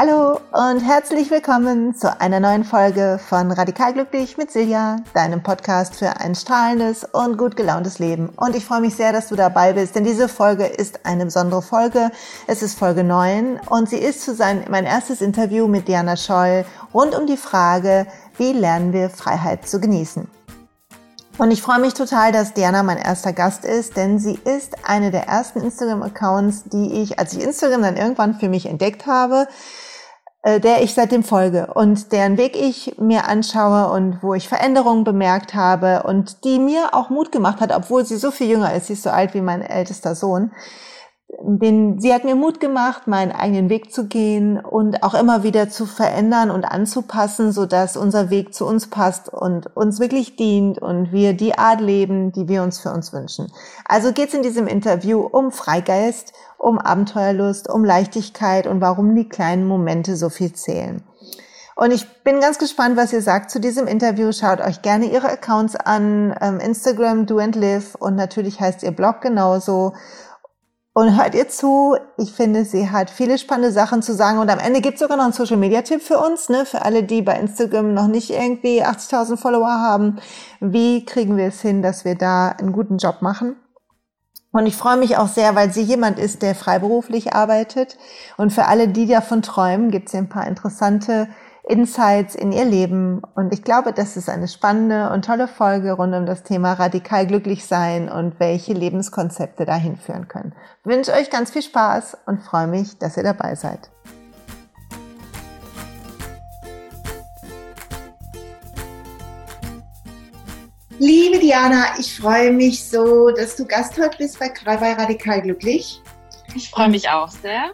Hallo und herzlich willkommen zu einer neuen Folge von Radikal Glücklich mit Silja, deinem Podcast für ein strahlendes und gut gelauntes Leben. Und ich freue mich sehr, dass du dabei bist, denn diese Folge ist eine besondere Folge. Es ist Folge 9 und sie ist zu sein mein erstes Interview mit Diana Scholl rund um die Frage, wie lernen wir Freiheit zu genießen. Und ich freue mich total, dass Diana mein erster Gast ist, denn sie ist eine der ersten Instagram-Accounts, die ich, als ich Instagram dann irgendwann für mich entdeckt habe, der ich seitdem folge und deren Weg ich mir anschaue und wo ich Veränderungen bemerkt habe und die mir auch Mut gemacht hat, obwohl sie so viel jünger ist, sie ist so alt wie mein ältester Sohn. Den, sie hat mir Mut gemacht, meinen eigenen Weg zu gehen und auch immer wieder zu verändern und anzupassen, so dass unser Weg zu uns passt und uns wirklich dient und wir die Art leben, die wir uns für uns wünschen. Also geht es in diesem Interview um Freigeist, um Abenteuerlust, um Leichtigkeit und warum die kleinen Momente so viel zählen. Und ich bin ganz gespannt, was ihr sagt zu diesem Interview. Schaut euch gerne ihre Accounts an, ähm, Instagram Do and Live und natürlich heißt ihr Blog genauso. Und hört ihr zu. Ich finde, sie hat viele spannende Sachen zu sagen. Und am Ende gibt es sogar noch einen Social-Media-Tipp für uns, ne? für alle, die bei Instagram noch nicht irgendwie 80.000 Follower haben. Wie kriegen wir es hin, dass wir da einen guten Job machen? Und ich freue mich auch sehr, weil sie jemand ist, der freiberuflich arbeitet. Und für alle, die davon träumen, gibt es ein paar interessante Insights in ihr Leben. Und ich glaube, das ist eine spannende und tolle Folge rund um das Thema radikal glücklich sein und welche Lebenskonzepte dahin führen können. Ich wünsche euch ganz viel Spaß und freue mich, dass ihr dabei seid. Liebe Diana, ich freue mich so, dass du Gast heute bist bei, bei Radikal Glücklich. Ich freue mich auch sehr.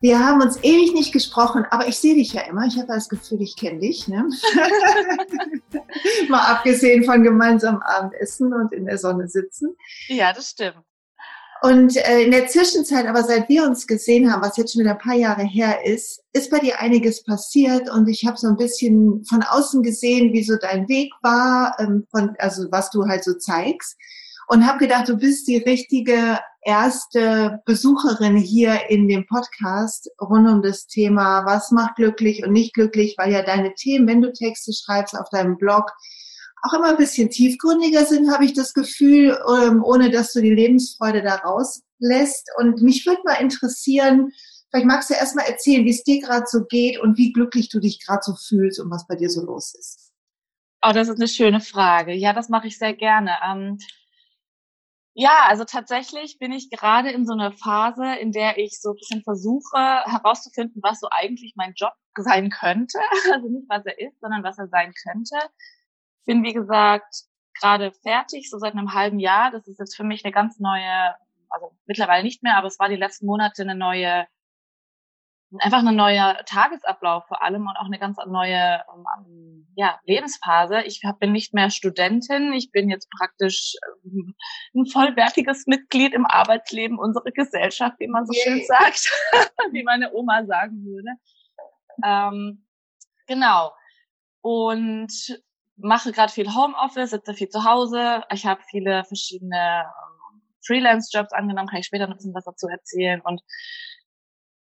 Wir haben uns ewig nicht gesprochen, aber ich sehe dich ja immer. Ich habe das Gefühl, ich kenne dich. Ne? Mal abgesehen von gemeinsamem Abendessen und in der Sonne sitzen. Ja, das stimmt. Und äh, in der Zwischenzeit, aber seit wir uns gesehen haben, was jetzt schon wieder ein paar Jahre her ist, ist bei dir einiges passiert und ich habe so ein bisschen von außen gesehen, wie so dein Weg war, ähm, von, also was du halt so zeigst und habe gedacht, du bist die richtige erste Besucherin hier in dem Podcast rund um das Thema, was macht glücklich und nicht glücklich, weil ja deine Themen, wenn du Texte schreibst auf deinem Blog, auch immer ein bisschen tiefgründiger sind, habe ich das Gefühl, ähm, ohne dass du die Lebensfreude da rauslässt. Und mich würde mal interessieren, vielleicht magst du erst mal erzählen, wie es dir gerade so geht und wie glücklich du dich gerade so fühlst und was bei dir so los ist. Oh, das ist eine schöne Frage. Ja, das mache ich sehr gerne. Ähm, ja, also tatsächlich bin ich gerade in so einer Phase, in der ich so ein bisschen versuche herauszufinden, was so eigentlich mein Job sein könnte. Also nicht, was er ist, sondern was er sein könnte bin, wie gesagt, gerade fertig, so seit einem halben Jahr. Das ist jetzt für mich eine ganz neue, also mittlerweile nicht mehr, aber es war die letzten Monate eine neue, einfach eine neue Tagesablauf vor allem und auch eine ganz neue um, ja, Lebensphase. Ich bin nicht mehr Studentin, ich bin jetzt praktisch um, ein vollwertiges Mitglied im Arbeitsleben unserer Gesellschaft, wie man so yeah. schön sagt, wie meine Oma sagen würde. Ähm, genau. Und mache gerade viel Homeoffice, sitze viel zu Hause. Ich habe viele verschiedene ähm, Freelance-Jobs angenommen, kann ich später noch ein bisschen was dazu erzählen. Und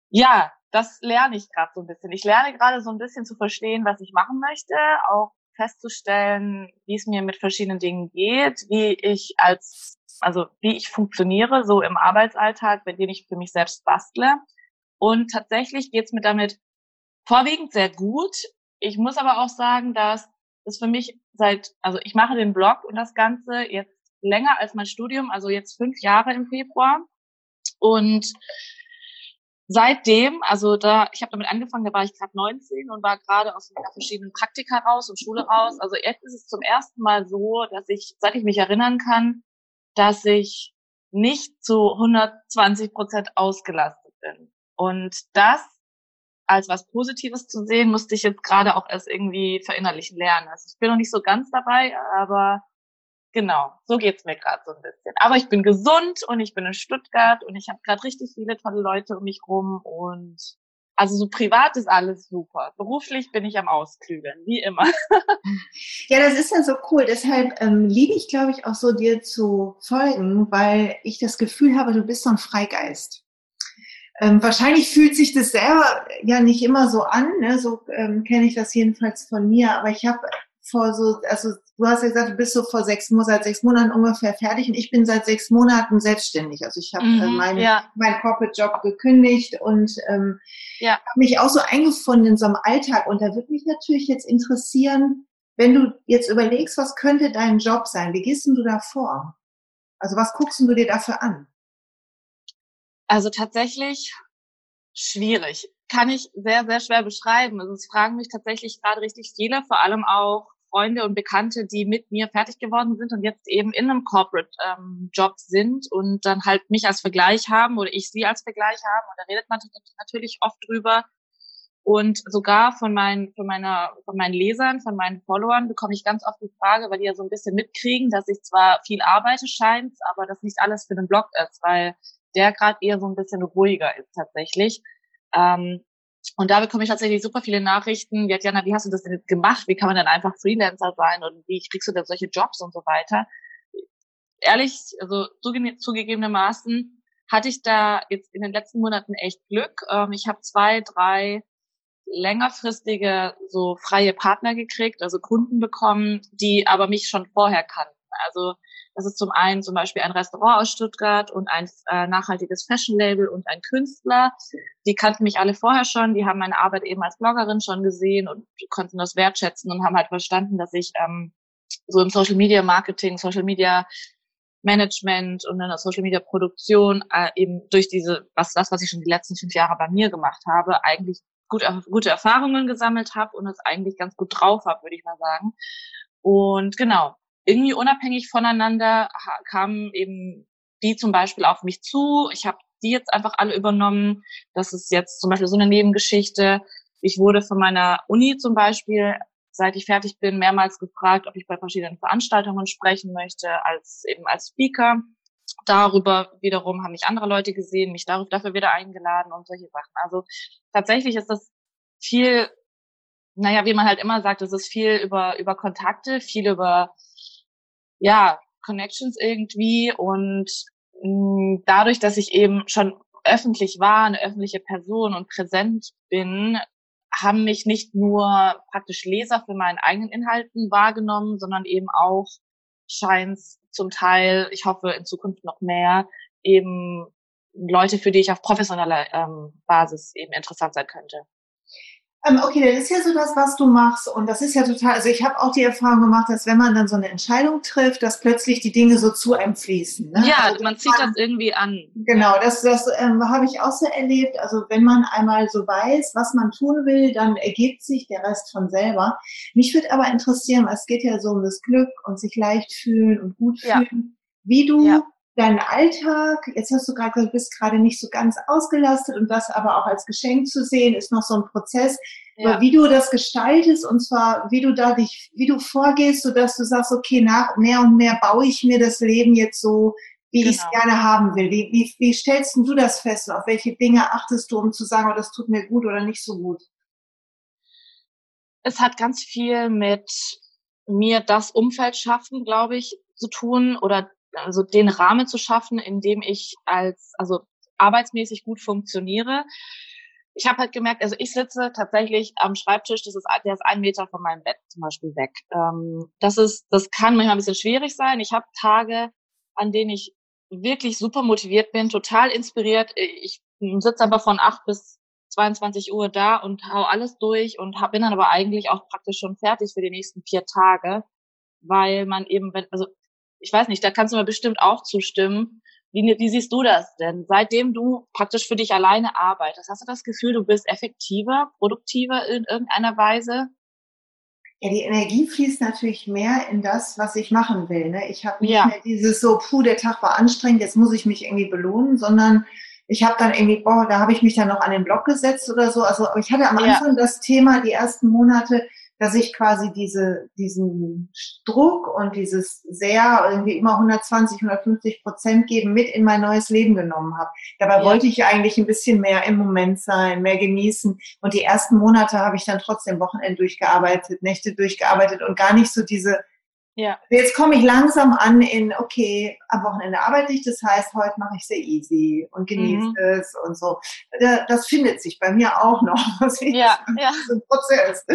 ja, das lerne ich gerade so ein bisschen. Ich lerne gerade so ein bisschen zu verstehen, was ich machen möchte, auch festzustellen, wie es mir mit verschiedenen Dingen geht, wie ich als, also wie ich funktioniere, so im Arbeitsalltag, bei dem ich für mich selbst bastle. Und tatsächlich geht's mir damit vorwiegend sehr gut. Ich muss aber auch sagen, dass ist für mich seit, also ich mache den Blog und das Ganze jetzt länger als mein Studium, also jetzt fünf Jahre im Februar. Und seitdem, also da, ich habe damit angefangen, da war ich gerade 19 und war gerade aus verschiedenen Praktika raus und Schule raus. Also jetzt ist es zum ersten Mal so, dass ich, seit ich mich erinnern kann, dass ich nicht zu 120 Prozent ausgelastet bin. Und das als was Positives zu sehen, musste ich jetzt gerade auch erst irgendwie verinnerlichen lernen. Also ich bin noch nicht so ganz dabei, aber genau, so geht's mir gerade so ein bisschen. Aber ich bin gesund und ich bin in Stuttgart und ich habe gerade richtig viele tolle Leute um mich rum und also so privat ist alles super. Beruflich bin ich am Ausklügeln, wie immer. ja, das ist ja so cool. Deshalb ähm, liebe ich, glaube ich, auch so dir zu folgen, weil ich das Gefühl habe, du bist so ein Freigeist Ähm, wahrscheinlich fühlt sich das selber ja nicht immer so an, ne? so ähm, kenne ich das jedenfalls von mir, aber ich habe vor so, also du hast ja gesagt, du bist so vor sechs, seit sechs Monaten ungefähr fertig und ich bin seit sechs Monaten selbstständig. Also ich habe mhm, äh, meinen ja. mein Corporate-Job gekündigt und ähm, ja. habe mich auch so eingefunden in so einem Alltag. Und da würde mich natürlich jetzt interessieren, wenn du jetzt überlegst, was könnte dein Job sein? Wie gehst du da vor? Also was guckst du dir dafür an? Also tatsächlich schwierig. Kann ich sehr, sehr schwer beschreiben. Also es fragen mich tatsächlich gerade richtig viele, vor allem auch Freunde und Bekannte, die mit mir fertig geworden sind und jetzt eben in einem Corporate-Job ähm, sind und dann halt mich als Vergleich haben oder ich sie als Vergleich haben. Und da redet man natürlich oft drüber. Und sogar von meinen, von meiner, von meinen Lesern, von meinen Followern bekomme ich ganz oft die Frage, weil die ja so ein bisschen mitkriegen, dass ich zwar viel arbeite scheint, aber das nicht alles für den Blog ist, weil der gerade eher so ein bisschen ruhiger ist tatsächlich. Ähm, und da bekomme ich tatsächlich super viele Nachrichten. Wie hat wie hast du das denn gemacht? Wie kann man denn einfach Freelancer sein und wie kriegst du denn solche Jobs und so weiter? Ehrlich, also zuge zugegebenermaßen hatte ich da jetzt in den letzten Monaten echt Glück. Ähm, ich habe zwei, drei längerfristige so freie Partner gekriegt, also Kunden bekommen, die aber mich schon vorher kannten. Also das ist zum einen zum Beispiel ein Restaurant aus Stuttgart und ein äh, nachhaltiges Fashion-Label und ein Künstler. Die kannten mich alle vorher schon, die haben meine Arbeit eben als Bloggerin schon gesehen und konnten das wertschätzen und haben halt verstanden, dass ich ähm, so im Social Media Marketing, Social Media Management und in der Social Media Produktion äh, eben durch diese, was das, was ich schon die letzten fünf Jahre bei mir gemacht habe, eigentlich gut, gute Erfahrungen gesammelt habe und es eigentlich ganz gut drauf habe, würde ich mal sagen. Und genau, irgendwie unabhängig voneinander kamen eben die zum Beispiel auf mich zu. Ich habe die jetzt einfach alle übernommen. Das ist jetzt zum Beispiel so eine Nebengeschichte. Ich wurde von meiner Uni zum Beispiel, seit ich fertig bin, mehrmals gefragt, ob ich bei verschiedenen Veranstaltungen sprechen möchte, als eben als Speaker. Darüber wiederum haben mich andere Leute gesehen, mich dafür wieder eingeladen und solche Sachen. Also tatsächlich ist das viel, naja, wie man halt immer sagt, es ist viel über, über Kontakte, viel über ja, Connections irgendwie und mh, mm, dadurch, dass ich eben schon öffentlich war, eine öffentliche Person und präsent bin, haben mich nicht nur praktisch Leser für meinen eigenen Inhalten wahrgenommen, sondern eben auch scheint zum Teil, ich hoffe in Zukunft noch mehr, eben Leute, für die ich auf professioneller ähm, Basis eben interessant sein könnte. Ähm, okay, das ist ja so das, was du machst. Und das ist ja total, also ich habe auch die Erfahrung gemacht, dass wenn man dann so eine Entscheidung trifft, dass plötzlich die Dinge so zu einem fließen. Ne? Ja, also man zieht das irgendwie an. Genau, das, das ähm, habe ich auch so erlebt. Also wenn man einmal so weiß, was man tun will, dann ergibt sich der Rest von selber. Mich würde aber interessieren, es geht ja so um das Glück und sich leicht fühlen und gut fühlen. Ja. Wie du ja deinen Alltag, jetzt hast du gerade gesagt, du bist gerade nicht so ganz ausgelastet und das aber auch als Geschenk zu sehen, ist noch so ein Prozess, ja. wie du das gestaltest und zwar, wie du da dich, wie du vorgehst, so dass du sagst, okay, nach mehr und mehr baue ich mir das Leben jetzt so, wie genau. ich es gerne haben will. Wie, wie, wie stellst du das fest? Auf welche Dinge achtest du, um zu sagen, oh, das tut mir gut oder nicht so gut? Es hat ganz viel mit mir das Umfeld schaffen, glaube ich, zu tun oder also den Rahmen zu schaffen, in dem ich als, also arbeitsmäßig gut funktioniere. Ich habe halt gemerkt, also ich sitze tatsächlich am Schreibtisch, das ist, der ist ein Meter von meinem Bett zum Beispiel weg. Ähm, das ist, das kann manchmal ein bisschen schwierig sein. Ich habe Tage, an denen ich wirklich super motiviert bin, total inspiriert. Ich sitze aber von acht bis 22 Uhr da und hau alles durch und hab, bin dann aber eigentlich auch praktisch schon fertig für die nächsten vier Tage, weil man eben, wenn, also ich weiß nicht, da kannst du mir bestimmt auch zustimmen. Wie, wie siehst du das denn? Seitdem du praktisch für dich alleine arbeitest, hast du das Gefühl, du bist effektiver, produktiver in irgendeiner Weise? Ja, die Energie fließt natürlich mehr in das, was ich machen will. Ne? Ich habe nicht ja. mehr dieses so, puh, der Tag war anstrengend, jetzt muss ich mich irgendwie belohnen, sondern ich habe dann irgendwie, boah, da habe ich mich dann noch an den Block gesetzt oder so. Also ich hatte am Anfang ja. das Thema, die ersten Monate, dass ich quasi diese, diesen Druck und dieses sehr irgendwie immer 120, 150 Prozent geben mit in mein neues Leben genommen habe. Dabei ja. wollte ich eigentlich ein bisschen mehr im Moment sein, mehr genießen. Und die ersten Monate habe ich dann trotzdem Wochenende durchgearbeitet, Nächte durchgearbeitet und gar nicht so diese Ja. Jetzt komme ich langsam an in, okay, am Wochenende arbeite ich, das heißt, heute mache ich sehr easy und genieße mhm. es und so. Das findet sich bei mir auch noch. ja, ja. Ist ein Prozess.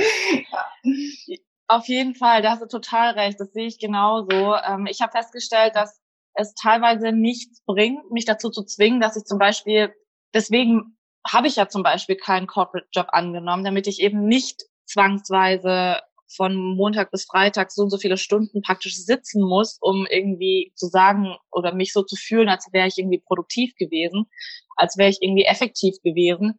Ja. Auf jeden Fall, da hast du total recht, das sehe ich genauso. Ähm, ich habe festgestellt, dass es teilweise nichts bringt, mich dazu zu zwingen, dass ich zum Beispiel, deswegen habe ich ja zum Beispiel keinen Corporate Job angenommen, damit ich eben nicht zwangsweise von Montag bis Freitag so und so viele Stunden praktisch sitzen muss, um irgendwie zu sagen oder mich so zu fühlen, als wäre ich irgendwie produktiv gewesen, als wäre ich irgendwie effektiv gewesen.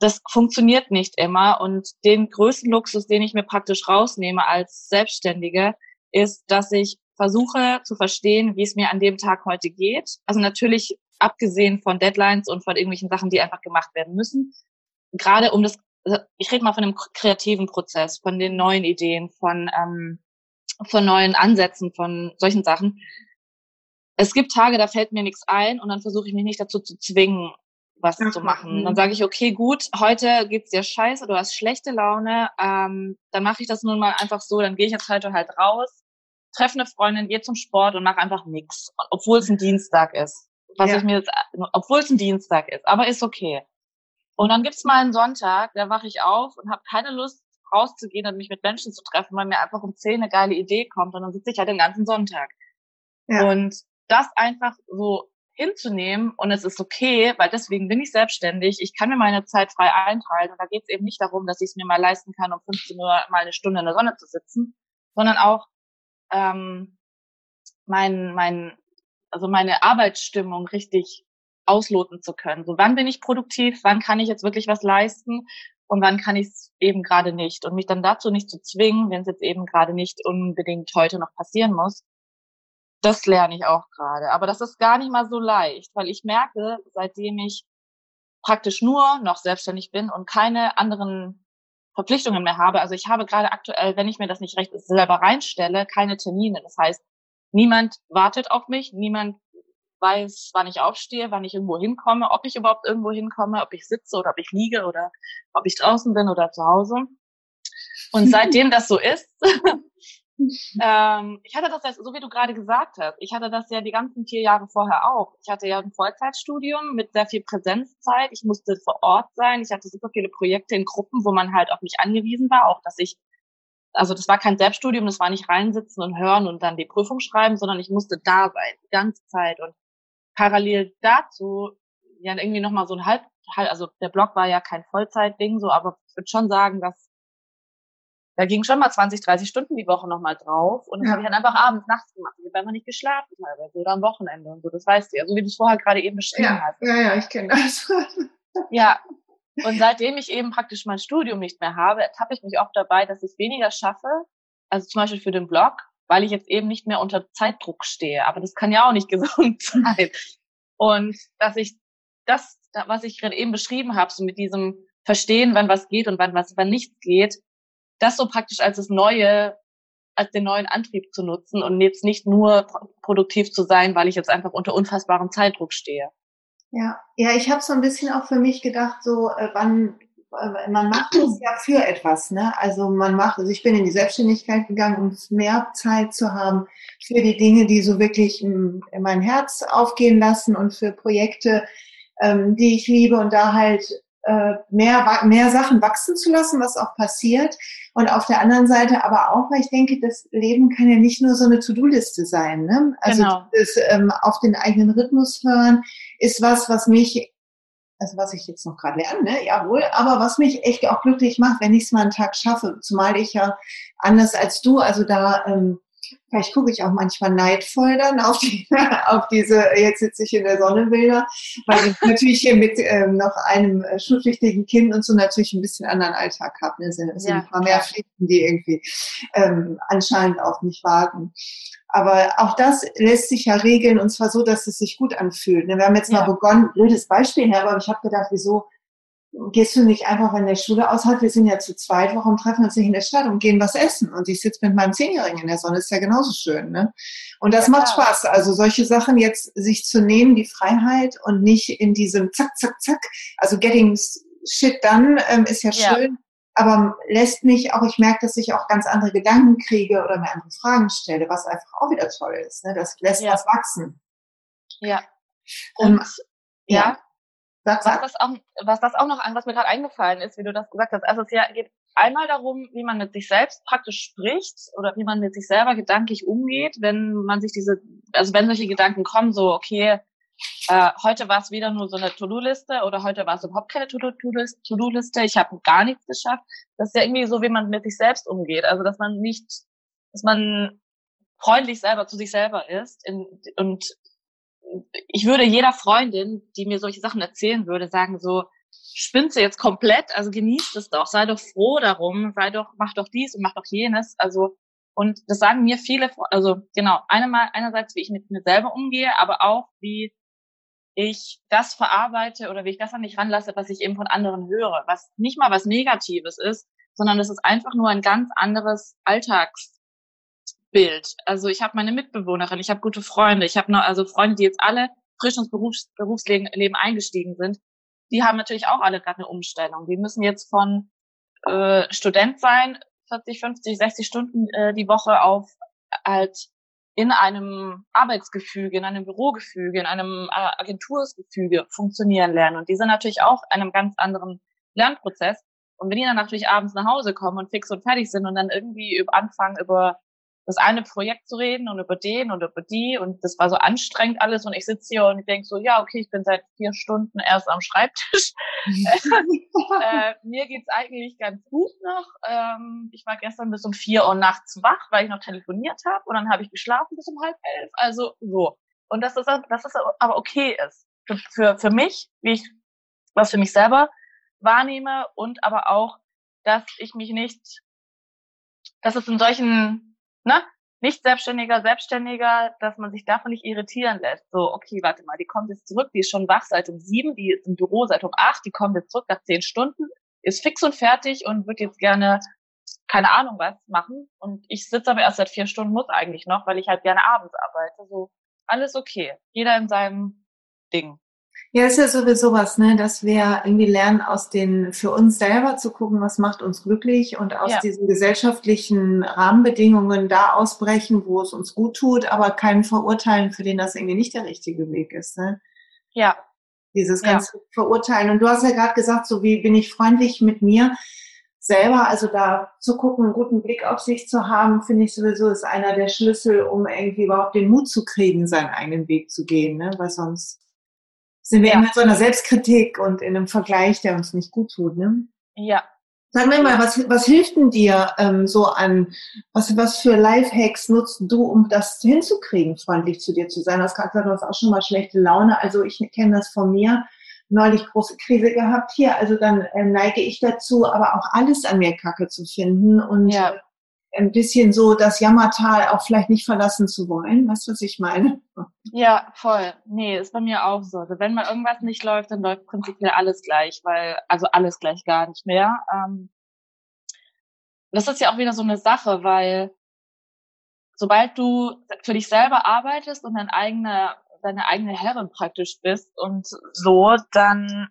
Das funktioniert nicht immer und den größten Luxus, den ich mir praktisch rausnehme als Selbstständige, ist, dass ich versuche zu verstehen, wie es mir an dem Tag heute geht. Also natürlich abgesehen von Deadlines und von irgendwelchen Sachen, die einfach gemacht werden müssen. Gerade um das also ich rede mal von dem kreativen Prozess, von den neuen Ideen, von, ähm, von neuen Ansätzen, von solchen Sachen. Es gibt Tage, da fällt mir nichts ein und dann versuche ich mich nicht dazu zu zwingen, was ja, zu machen. Mhm. Dann sage ich, okay, gut, heute geht's dir scheiße, du hast schlechte Laune, ähm, dann mache ich das nun mal einfach so, dann gehe ich jetzt heute halt raus, treffe eine Freundin, gehe zum Sport und mache einfach nichts, obwohl es ein Dienstag ist. Was ja. ich mir jetzt, obwohl es ein Dienstag ist, aber ist okay. Und dann gibt's mal einen Sonntag, da wache ich auf und habe keine Lust rauszugehen und mich mit Menschen zu treffen, weil mir einfach um zehn eine geile Idee kommt und dann sitze ich halt den ganzen Sonntag. Ja. Und das einfach so hinzunehmen und es ist okay, weil deswegen bin ich selbstständig. Ich kann mir meine Zeit frei einteilen und da geht es eben nicht darum, dass ich es mir mal leisten kann, um 15 Uhr mal eine Stunde in der Sonne zu sitzen, sondern auch ähm, mein, mein, also meine Arbeitsstimmung richtig ausloten zu können. So, wann bin ich produktiv? Wann kann ich jetzt wirklich was leisten? Und wann kann ich es eben gerade nicht? Und mich dann dazu nicht zu zwingen, wenn es jetzt eben gerade nicht unbedingt heute noch passieren muss. Das lerne ich auch gerade. Aber das ist gar nicht mal so leicht, weil ich merke, seitdem ich praktisch nur noch selbstständig bin und keine anderen Verpflichtungen mehr habe. Also ich habe gerade aktuell, wenn ich mir das nicht recht selber reinstelle, keine Termine. Das heißt, niemand wartet auf mich, niemand weiß, wann ich aufstehe, wann ich irgendwo hinkomme, ob ich überhaupt irgendwo hinkomme, ob ich sitze oder ob ich liege oder ob ich draußen bin oder zu Hause. Und seitdem das so ist, ähm, ich hatte das, so wie du gerade gesagt hast, ich hatte das ja die ganzen vier Jahre vorher auch. Ich hatte ja ein Vollzeitstudium mit sehr viel Präsenzzeit. Ich musste vor Ort sein. Ich hatte super viele Projekte in Gruppen, wo man halt auf mich angewiesen war, auch dass ich also das war kein Selbststudium, das war nicht reinsitzen und hören und dann die Prüfung schreiben, sondern ich musste da sein, die ganze Zeit. Und parallel dazu ja irgendwie nochmal so ein halb, also der Blog war ja kein Vollzeitding so, aber ich würde schon sagen, dass da ging schon mal 20, 30 Stunden die Woche nochmal drauf und das ja. habe ich dann einfach abends, nachts gemacht. Ich habe einfach nicht geschlafen teilweise oder am Wochenende und so, das weißt du ja, so wie du es vorher gerade eben beschrieben ja, hast. Ja, ja, ich kenne das. ja, und seitdem ich eben praktisch mein Studium nicht mehr habe, ertappe ich mich auch dabei, dass ich weniger schaffe, also zum Beispiel für den Blog, weil ich jetzt eben nicht mehr unter Zeitdruck stehe. Aber das kann ja auch nicht gesund sein. Und dass ich das, was ich gerade eben beschrieben habe, so mit diesem Verstehen, wann was geht und wann was, wann nichts geht, das so praktisch als das Neue, als den neuen Antrieb zu nutzen und jetzt nicht nur produktiv zu sein, weil ich jetzt einfach unter unfassbarem Zeitdruck stehe. Ja, ja, ich habe so ein bisschen auch für mich gedacht, so äh, wann man macht es ja für etwas, ne? Also man macht, also ich bin in die Selbstständigkeit gegangen, um mehr Zeit zu haben für die Dinge, die so wirklich in mein Herz aufgehen lassen und für Projekte, ähm, die ich liebe und da halt äh, mehr, mehr Sachen wachsen zu lassen, was auch passiert. Und auf der anderen Seite aber auch, weil ich denke, das Leben kann ja nicht nur so eine To-Do-Liste sein. Ne? Also genau. das, ähm, auf den eigenen Rhythmus hören ist was, was mich also was ich jetzt noch gerade lerne, ne? jawohl, aber was mich echt auch glücklich macht, wenn ich es mal einen Tag schaffe, zumal ich ja anders als du, also da ähm, Vielleicht gucke ich auch manchmal neidvoll dann auf, die, auf diese, jetzt sitze ich in der Sonne Bilder, weil ich natürlich hier mit ähm, noch einem äh, schulpflichtigen Kind und so natürlich ein bisschen anderen Alltag habe. Ne? Es sind, ja, ein paar mehr Pflichten, die irgendwie ähm, anscheinend auf mich warten. Aber auch das lässt sich ja regeln und zwar so, dass es sich gut anfühlt. Wir haben jetzt ja. mal begonnen, blödes Beispiel her, aber ich habe gedacht, wieso gehst du nicht einfach, wenn der Schule aus hat, wir sind ja zu zweit, warum treffen wir uns nicht in der Stadt und gehen was essen? Und ich sitze mit meinem Zehnjährigen in der Sonne, ist ja genauso schön. Ne? Und das ja, macht. Spaß. Also solche Sachen jetzt sich zu nehmen, die Freiheit und nicht in diesem Zack, Zack, Zack, also getting shit done ähm, ist ja schön, aber lässt mich auch, ich merke, dass ich auch ganz andere Gedanken kriege oder mir andere Fragen stelle, was einfach auch wieder toll ist. Ne? Das lässt ja. was wachsen. Ja. Und ähm, ja. ja. Was, das auch, was das auch noch an, was mir gerade eingefallen ist, wie du das gesagt hast. Also es ja, geht einmal darum, wie man mit sich selbst praktisch spricht oder wie man mit sich selber gedanklich umgeht, wenn man sich diese, also wenn solche Gedanken kommen, so, okay, äh, heute war es wieder nur so eine To-Do-Liste oder heute war es überhaupt keine To-Do-Liste, ich habe gar nichts geschafft. Das ist ja irgendwie so, wie man mit sich selbst umgeht. Also dass man nicht, dass man freundlich selber zu sich selber ist in, und ich würde jeder Freundin, die mir solche Sachen erzählen würde, sagen so, spinnst du jetzt komplett, also genießt es doch, sei doch froh darum, sei doch, mach doch dies und mach doch jenes, also und das sagen mir viele, also genau, einmal, einerseits, wie ich mit mir selber umgehe, aber auch, wie ich das verarbeite oder wie ich das an mich ranlasse, was ich eben von anderen höre, was nicht mal was Negatives ist, sondern es ist einfach nur ein ganz anderes Alltagsbild. Also ich habe meine Mitbewohnerin, ich habe gute Freunde, ich habe noch also Freunde, die jetzt alle frisch ins Berufs Berufsleben eingestiegen sind. Die haben natürlich auch alle gerade eine Umstellung. Die müssen jetzt von äh, Student sein, 40, 50, 60 Stunden äh, die Woche auf halt in einem Arbeitsgefüge, in einem Bürogefüge, in einem äh, Agentursgefüge funktionieren lernen. Und die sind natürlich auch in einem ganz anderen Lernprozess. Und wenn die dann natürlich abends nach Hause kommen und fix und fertig sind und dann irgendwie anfangen, über das eine Projekt zu reden und über den und über die und das war so anstrengend alles und ich sitze hier und ich denke so, ja, okay, ich bin seit vier Stunden erst am Schreibtisch. äh, mir geht's eigentlich ganz gut noch. Ähm, ich war gestern bis um vier Uhr nachts wach, weil ich noch telefoniert habe und dann habe ich geschlafen bis um halb elf. Also so. Und dass das, dass das aber okay ist. Für, für, für mich, wie ich was für mich selber wahrnehme und aber auch, dass ich mich nicht, dass es in solchen ne, nicht Selbstständiger, Selbstständiger, dass man sich davon nicht irritieren lässt. So, okay, warte mal, die kommt jetzt zurück, die ist schon wach seit um sieben, die ist im Büro seit um acht, die kommt jetzt zurück nach zehn Stunden, ist fix und fertig und wird jetzt gerne keine Ahnung was machen. Und ich sitze aber erst seit vier Stunden, muss eigentlich noch, weil ich halt gerne abends arbeite. So, alles okay. Jeder in seinem Ding. Ja, ist ja sowieso was, ne, dass wir irgendwie lernen, aus den, für uns selber zu gucken, was macht uns glücklich und aus ja. diesen gesellschaftlichen Rahmenbedingungen da ausbrechen, wo es uns gut tut, aber keinen verurteilen, für den das irgendwie nicht der richtige Weg ist, ne? Ja. Dieses ganze ja. Verurteilen. Und du hast ja gerade gesagt, so wie bin ich freundlich mit mir selber, also da zu gucken, einen guten Blick auf sich zu haben, finde ich sowieso ist einer der Schlüssel, um irgendwie überhaupt den Mut zu kriegen, seinen eigenen Weg zu gehen, ne? Weil sonst sind wir ja. immer in so einer Selbstkritik und in einem Vergleich, der uns nicht gut tut, ne? Ja. Sag mir mal, was, was hilft denn dir ähm, so an, was, was für Lifehacks nutzt du, um das hinzukriegen, freundlich zu dir zu sein? Das kannst du hast auch schon mal schlechte Laune. Also ich kenne das von mir, neulich große Krise gehabt hier. Also dann äh, neige ich dazu, aber auch alles an mir Kacke zu finden und ja. Ein bisschen so das Jammertal auch vielleicht nicht verlassen zu wollen. Weißt du, was ich meine? Ja, voll. Nee, ist bei mir auch so. Also wenn mal irgendwas nicht läuft, dann läuft prinzipiell alles gleich, weil, also alles gleich gar nicht mehr. Ähm, das ist ja auch wieder so eine Sache, weil sobald du für dich selber arbeitest und dein eigene, deine eigene Herrin praktisch bist und so, dann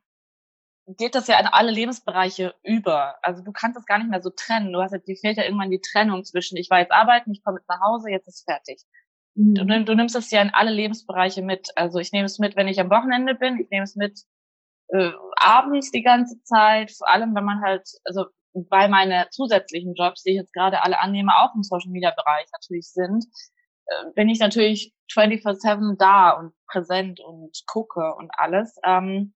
geht das ja in alle Lebensbereiche über. Also du kannst das gar nicht mehr so trennen. Du hast jetzt, dir fehlt ja irgendwann die Trennung zwischen, ich war jetzt arbeiten, ich komme jetzt nach Hause, jetzt ist fertig. Mhm. Du, du, nimmst es ja in alle Lebensbereiche mit. Also ich nehme es mit, wenn ich am Wochenende bin, ich nehme es mit äh, abends die ganze Zeit, vor allem wenn man halt, also weil meine zusätzlichen Jobs, die ich jetzt gerade alle annehme, auch im Social Media Bereich natürlich sind, äh, bin ich natürlich 24-7 da und präsent und gucke und alles. Ähm,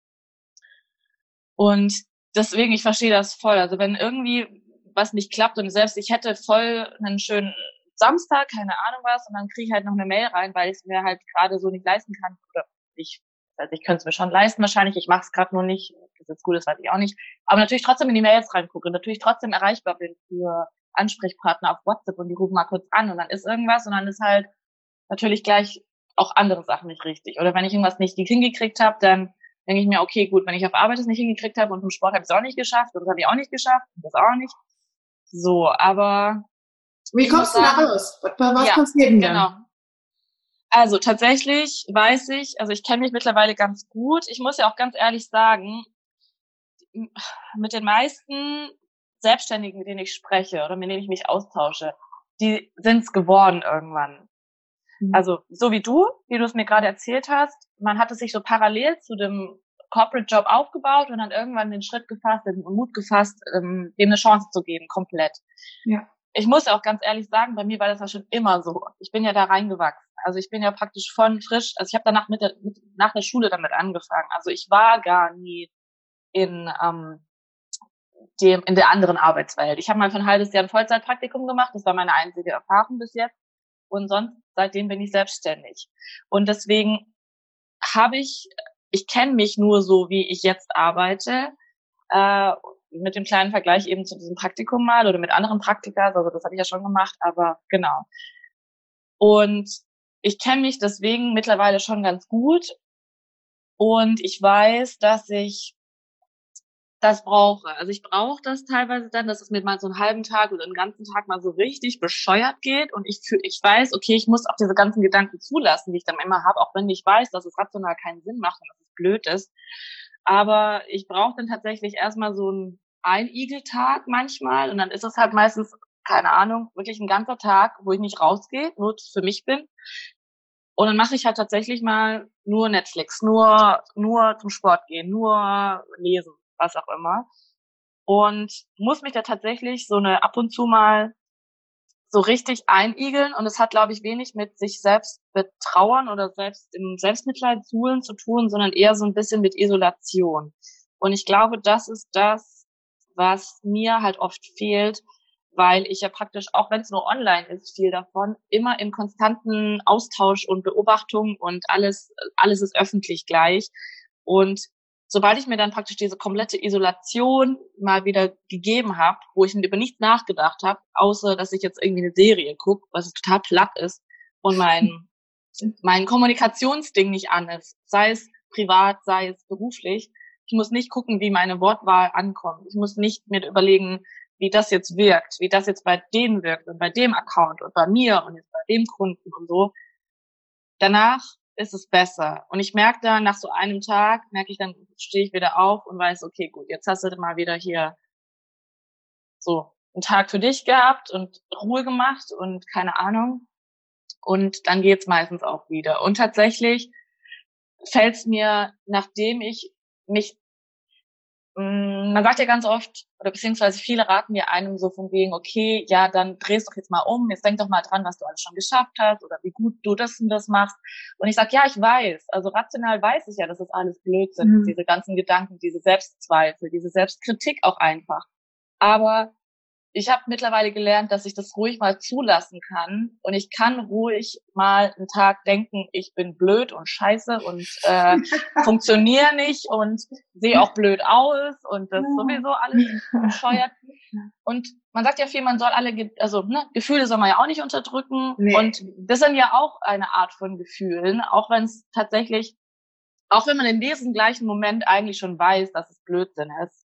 und deswegen, ich verstehe das voll. Also wenn irgendwie was nicht klappt und selbst ich hätte voll einen schönen Samstag, keine Ahnung was, und dann kriege ich halt noch eine Mail rein, weil ich es mir halt gerade so nicht leisten kann. Oder ich, also ich könnte es mir schon leisten wahrscheinlich, ich mache es gerade nur nicht. Das ist jetzt gut, das weiß ich auch nicht. Aber natürlich trotzdem in die Mails reingucke und natürlich trotzdem erreichbar bin für Ansprechpartner auf WhatsApp und die rufen mal kurz an und dann ist irgendwas und dann ist halt natürlich gleich auch andere Sachen nicht richtig. Oder wenn ich irgendwas nicht hingekriegt habe, dann denke ich mir, okay, gut, wenn ich auf Arbeit es nicht hingekriegt habe und im Sport habe ich es auch nicht geschafft und das habe ich auch nicht geschafft und das auch nicht. So, aber. Wie kommst du da raus? Was ja, passiert denn Genau. Also tatsächlich weiß ich, also ich kenne mich mittlerweile ganz gut. Ich muss ja auch ganz ehrlich sagen, mit den meisten Selbstständigen, mit denen ich spreche oder mit denen ich mich austausche, die sind's geworden irgendwann. Mhm. Also so wie du, wie du es mir gerade erzählt hast, man hat es sich so parallel zu dem Corporate Job aufgebaut und dann irgendwann den Schritt gefasst, den Mut gefasst, ähm, dem eine Chance zu geben, komplett. Ja. Ich muss auch ganz ehrlich sagen, bei mir war das ja schon immer so. Ich bin ja da reingewachsen. Also ich bin ja praktisch von frisch, also ich habe danach mit der, mit, nach der Schule damit angefangen. Also ich war gar nie in ähm, dem in der anderen Arbeitswelt. Ich habe mal für ein halbes Jahr ein Vollzeitpraktikum gemacht. Das war meine einzige Erfahrung bis jetzt. Und sonst seitdem bin ich selbstständig. Und deswegen habe ich ich kenne mich nur so, wie ich jetzt arbeite. Äh, mit dem kleinen Vergleich eben zu diesem Praktikum mal oder mit anderen Praktika, also das habe ich ja schon gemacht, aber genau. Und ich kenne mich deswegen mittlerweile schon ganz gut und ich weiß, dass ich das brauche. Also ich brauche das teilweise dann, dass es mir mal so einen halben Tag oder einen ganzen Tag mal so richtig bescheuert geht und ich fühl, ich weiß, okay, ich muss auch diese ganzen Gedanken zulassen, die ich dann immer habe, auch wenn ich weiß, dass es rational keinen Sinn macht und dass es blöd ist. Aber ich brauche dann tatsächlich erstmal so einen Einigeltag manchmal und dann ist es halt meistens, keine Ahnung, wirklich ein ganzer Tag, wo ich nicht rausgehe, nur für mich bin. Und dann mache ich halt tatsächlich mal nur Netflix, nur, nur zum Sport gehen, nur lesen was auch immer. Und muss mich da tatsächlich so eine ab und zu mal so richtig einigeln. Und es hat, glaube ich, wenig mit sich selbst betrauern oder selbst im Selbstmitleid suhlen zu tun, sondern eher so ein bisschen mit Isolation. Und ich glaube, das ist das, was mir halt oft fehlt, weil ich ja praktisch, auch wenn es nur online ist, viel davon, immer im konstanten Austausch und Beobachtung und alles, alles ist öffentlich gleich. Und sobald ich mir dann praktisch diese komplette Isolation mal wieder gegeben habe, wo ich über nichts nachgedacht habe, außer dass ich jetzt irgendwie eine Serie gucke, was total platt ist und mein mein Kommunikationsding nicht an ist, sei es privat, sei es beruflich. Ich muss nicht gucken, wie meine Wortwahl ankommt. Ich muss nicht mir überlegen, wie das jetzt wirkt, wie das jetzt bei denen wirkt und bei dem Account und bei mir und jetzt bei dem Kunden und so. Danach ist es besser. Und ich merke dann, nach so einem Tag, merke ich dann, stehe ich wieder auf und weiß, okay, gut, jetzt hast du mal wieder hier so einen Tag für dich gehabt und Ruhe gemacht und keine Ahnung. Und dann geht's meistens auch wieder. Und tatsächlich fällt es mir, nachdem ich mich man sagt ja ganz oft, oder beziehungsweise viele raten mir einem so von wegen, okay, ja, dann drehst doch jetzt mal um, jetzt denk doch mal dran, was du alles schon geschafft hast oder wie gut du das und das machst. Und ich sag, ja, ich weiß, also rational weiß ich ja, dass das alles Blödsinn mhm. ist, diese ganzen Gedanken, diese Selbstzweifel, diese Selbstkritik auch einfach. Aber ich habe mittlerweile gelernt, dass ich das ruhig mal zulassen kann und ich kann ruhig mal einen Tag denken, ich bin blöd und scheiße und äh, funktioniere nicht und sehe auch blöd aus und das sowieso alles bescheuert. Und man sagt ja viel, man soll alle, also ne, Gefühle soll man ja auch nicht unterdrücken nee. und das sind ja auch eine Art von Gefühlen, auch wenn es tatsächlich, auch wenn man in diesem gleichen Moment eigentlich schon weiß, dass es Blödsinn ist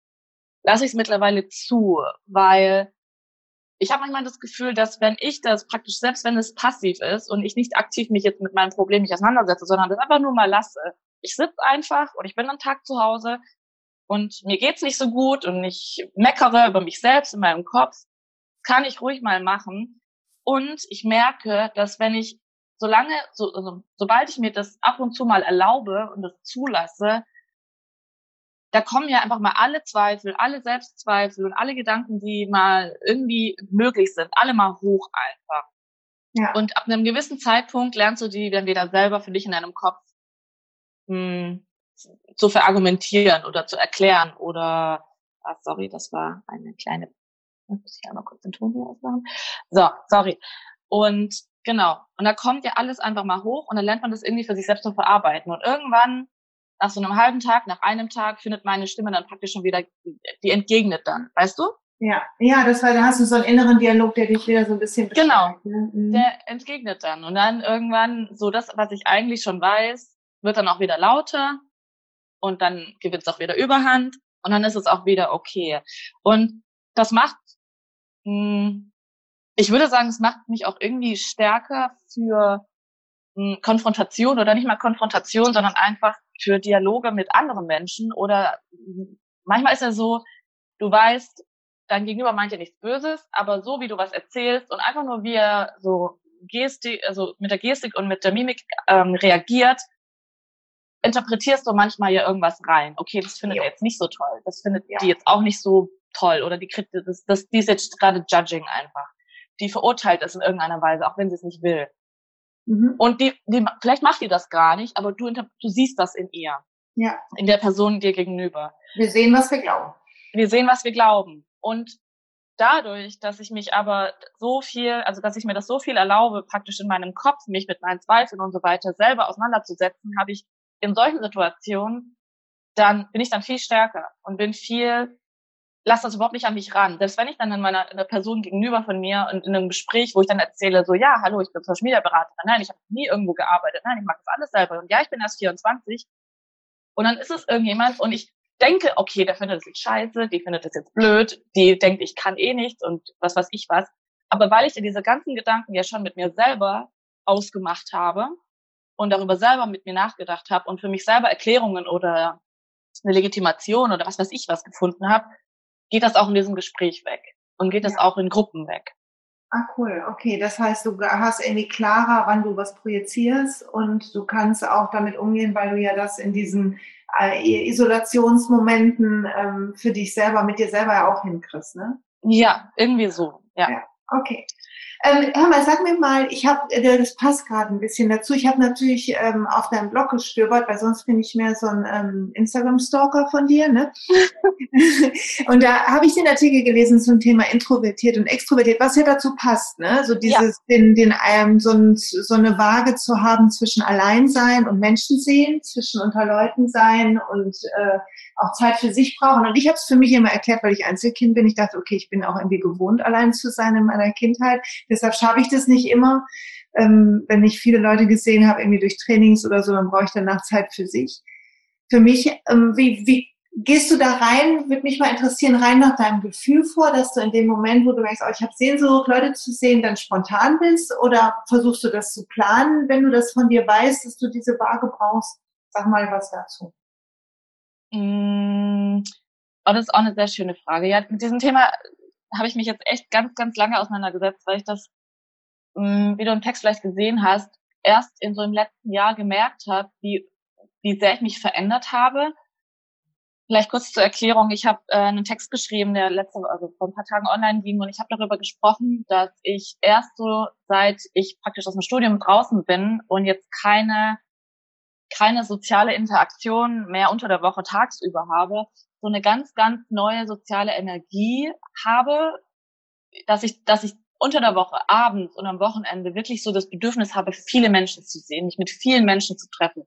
lasse ich es mittlerweile zu, weil ich habe manchmal das Gefühl, dass wenn ich das praktisch, selbst wenn es passiv ist und ich nicht aktiv mich jetzt mit meinem Problem nicht auseinandersetze, sondern das einfach nur mal lasse, ich sitze einfach und ich bin am Tag zu Hause und mir geht's nicht so gut und ich meckere über mich selbst in meinem Kopf, kann ich ruhig mal machen. Und ich merke, dass wenn ich, solange, so, also, sobald ich mir das ab und zu mal erlaube und das zulasse, da kommen ja einfach mal alle Zweifel, alle Selbstzweifel und alle Gedanken, die mal irgendwie möglich sind, alle mal hoch einfach. Ja. Und ab einem gewissen Zeitpunkt lernst du die dann wieder selber für dich in deinem Kopf mh, hm, zu verargumentieren oder zu erklären oder, ah, sorry, das war eine kleine, muss ich einmal kurz den Ton hier ausmachen. So, sorry. Und genau. Und da kommt ja alles einfach mal hoch und dann lernt man das irgendwie für sich selbst zu verarbeiten. Und irgendwann nach so einem halben Tag, nach einem Tag findet meine Stimme dann praktisch schon wieder, die entgegnet dann, weißt du? Ja, ja, das war, da hast du so einen inneren Dialog, der dich wieder so ein bisschen Genau, ne? mhm. der entgegnet dann. Und dann irgendwann, so das, was ich eigentlich schon weiß, wird dann auch wieder lauter und dann gewinnt es auch wieder Überhand und dann ist es auch wieder okay. Und das macht, mh, hm, ich würde sagen, es macht mich auch irgendwie stärker für Konfrontation oder nicht mal Konfrontation, sondern einfach für Dialoge mit anderen Menschen oder manchmal ist ja so, du weißt, dein Gegenüber meint ja nichts Böses, aber so wie du was erzählst und einfach nur wie er so Gestik, also mit der Gestik und mit der Mimik ähm, reagiert, interpretierst du manchmal ja irgendwas rein. Okay, das findet ja. er jetzt nicht so toll. Das findet ja. die jetzt auch nicht so toll oder die kriegt das, das, die ist jetzt gerade judging einfach. Die verurteilt es in irgendeiner Weise, auch wenn sie es nicht will. Mhm. Und die, die, vielleicht macht die das gar nicht, aber du, du siehst das in ihr. Ja. In der Person dir gegenüber. Wir sehen, was wir glauben. Wir sehen, was wir glauben. Und dadurch, dass ich mich aber so viel, also dass ich mir das so viel erlaube, praktisch in meinem Kopf, mich mit meinen Zweifeln und so weiter selber auseinanderzusetzen, habe ich in solchen Situationen, dann bin ich dann viel stärker und bin viel, lass das überhaupt nicht an mich ran. Selbst wenn ich dann in meiner in der Person gegenüber von mir und in einem Gespräch, wo ich dann erzähle, so ja, hallo, ich bin Social Media Beraterin, nein, ich habe nie irgendwo gearbeitet, nein, ich mache das alles selber und ja, ich bin erst 24. Und dann ist es irgendjemand und ich denke, okay, der findet das jetzt scheiße, die findet das jetzt blöd, die denkt, ich kann eh nichts und was weiß ich was. Aber weil ich diese ganzen Gedanken ja schon mit mir selber ausgemacht habe und darüber selber mit mir nachgedacht habe und für mich selber Erklärungen oder eine Legitimation oder was weiß ich was gefunden habe, geht das auch in diesem Gespräch weg und geht das ja. auch in Gruppen weg. Ah, cool. Okay, das heißt, du hast irgendwie klarer, wann du was projizierst und du kannst auch damit umgehen, weil du ja das in diesen äh, Isolationsmomenten ähm, für dich selber, mit dir selber ja auch hinkriegst, ne? Ja, irgendwie so, ja. ja okay. Ähm, hör mal, sag mir mal, ich habe, äh, das passt gerade ein bisschen dazu. Ich habe natürlich ähm, auf deinem Blog gestöbert, weil sonst bin ich mehr so ein ähm, Instagram-Stalker von dir, ne? und da habe ich den Artikel gelesen zum Thema introvertiert und extrovertiert, was ja dazu passt, ne? So dieses, ja. den, den ähm, so, ein, so eine Waage zu haben zwischen Alleinsein und Menschen sehen, zwischen unter Leuten sein und äh, auch Zeit für sich brauchen. Und ich habe es für mich immer erklärt, weil ich Einzelkind bin. Ich dachte, okay, ich bin auch irgendwie gewohnt, allein zu sein in meiner Kindheit. Deshalb schaffe ich das nicht immer. Ähm, wenn ich viele Leute gesehen habe, irgendwie durch Trainings oder so, dann brauche ich danach Zeit für sich. Für mich, ähm, wie, wie gehst du da rein? Würde mich mal interessieren, rein nach deinem Gefühl vor, dass du in dem Moment, wo du merkst, oh, ich habe Sehnsucht, Leute zu sehen, dann spontan bist? Oder versuchst du das zu planen, wenn du das von dir weißt, dass du diese Waage brauchst? Sag mal was dazu. Mm, oh, das ist auch eine sehr schöne Frage. Ja, mit diesem Thema habe ich mich jetzt echt ganz, ganz lange auseinandergesetzt, weil ich das, mm, wie du im Text vielleicht gesehen hast, erst in so im letzten Jahr gemerkt habe, wie, wie sehr ich mich verändert habe. Vielleicht kurz zur Erklärung. Ich habe äh, einen Text geschrieben, der letzte, also vor ein paar Tagen online ging und ich habe darüber gesprochen, dass ich erst so, seit ich praktisch aus dem Studium draußen bin und jetzt keine keine soziale Interaktion mehr unter der Woche tagsüber habe, so eine ganz, ganz neue soziale Energie habe, dass ich, dass ich unter der Woche, abends und am Wochenende wirklich so das Bedürfnis habe, viele Menschen zu sehen, mich mit vielen Menschen zu treffen,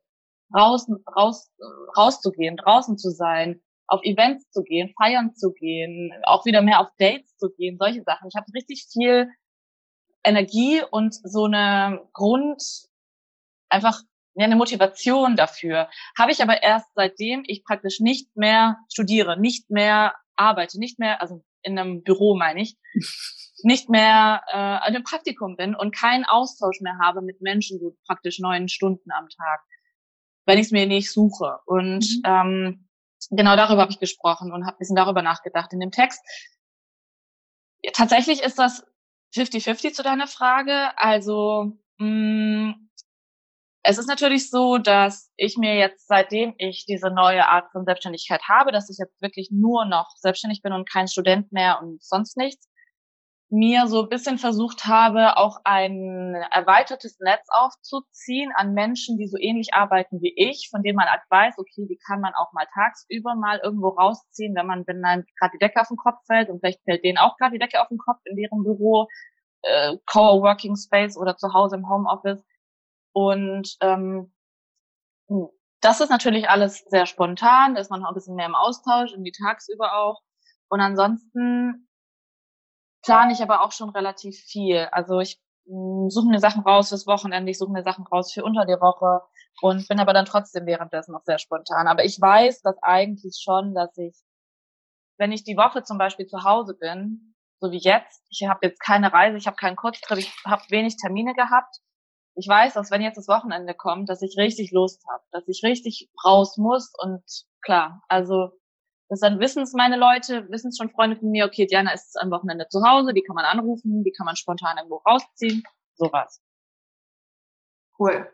raus, raus, rauszugehen, draußen zu sein, auf Events zu gehen, feiern zu gehen, auch wieder mehr auf Dates zu gehen, solche Sachen. Ich habe richtig viel Energie und so eine Grund, einfach ja, eine Motivation dafür. Habe ich aber erst seitdem ich praktisch nicht mehr studiere, nicht mehr arbeite, nicht mehr, also in einem Büro meine ich, nicht mehr äh, an einem Praktikum bin und keinen Austausch mehr habe mit Menschen, so praktisch neun Stunden am Tag, wenn ich es mir nicht suche. Und mhm. ähm, genau darüber habe ich gesprochen und habe ein bisschen darüber nachgedacht in dem Text. Tatsächlich ist das 50-50 zu deiner Frage. Also mh, mm, es ist natürlich so, dass ich mir jetzt, seitdem ich diese neue Art von Selbstständigkeit habe, dass ich jetzt wirklich nur noch selbstständig bin und kein Student mehr und sonst nichts, mir so ein bisschen versucht habe, auch ein erweitertes Netz aufzuziehen an Menschen, die so ähnlich arbeiten wie ich, von denen man halt weiß, okay, die kann man auch mal tagsüber mal irgendwo rausziehen, wenn man, wenn dann gerade die Decke auf den Kopf fällt und vielleicht fällt denen auch gerade die Decke auf den Kopf in deren Büro, äh, Coworking Space oder zu Hause im Homeoffice und ähm, hm, das ist natürlich alles sehr spontan, da ist man noch ein bisschen mehr im Austausch, irgendwie tagsüber auch. Und ansonsten plane ich aber auch schon relativ viel. Also ich hm, suche mir Sachen raus fürs Wochenende, ich suche mir Sachen raus für unter der Woche und bin aber dann trotzdem währenddessen noch sehr spontan. Aber ich weiß das eigentlich schon, dass ich, wenn ich die Woche zum Beispiel zu Hause bin, so wie jetzt, ich habe jetzt keine Reise, ich habe keinen Kurztrip, ich habe wenig Termine gehabt, ich weiß, dass wenn jetzt das Wochenende kommt, dass ich richtig Lust habe, dass ich richtig raus muss und klar, also Das dann wissen es meine Leute, wissen es schon Freunde von mir, okay, Diana ist am Wochenende zu Hause, die kann man anrufen, die kann man spontan irgendwo rausziehen, sowas. Cool.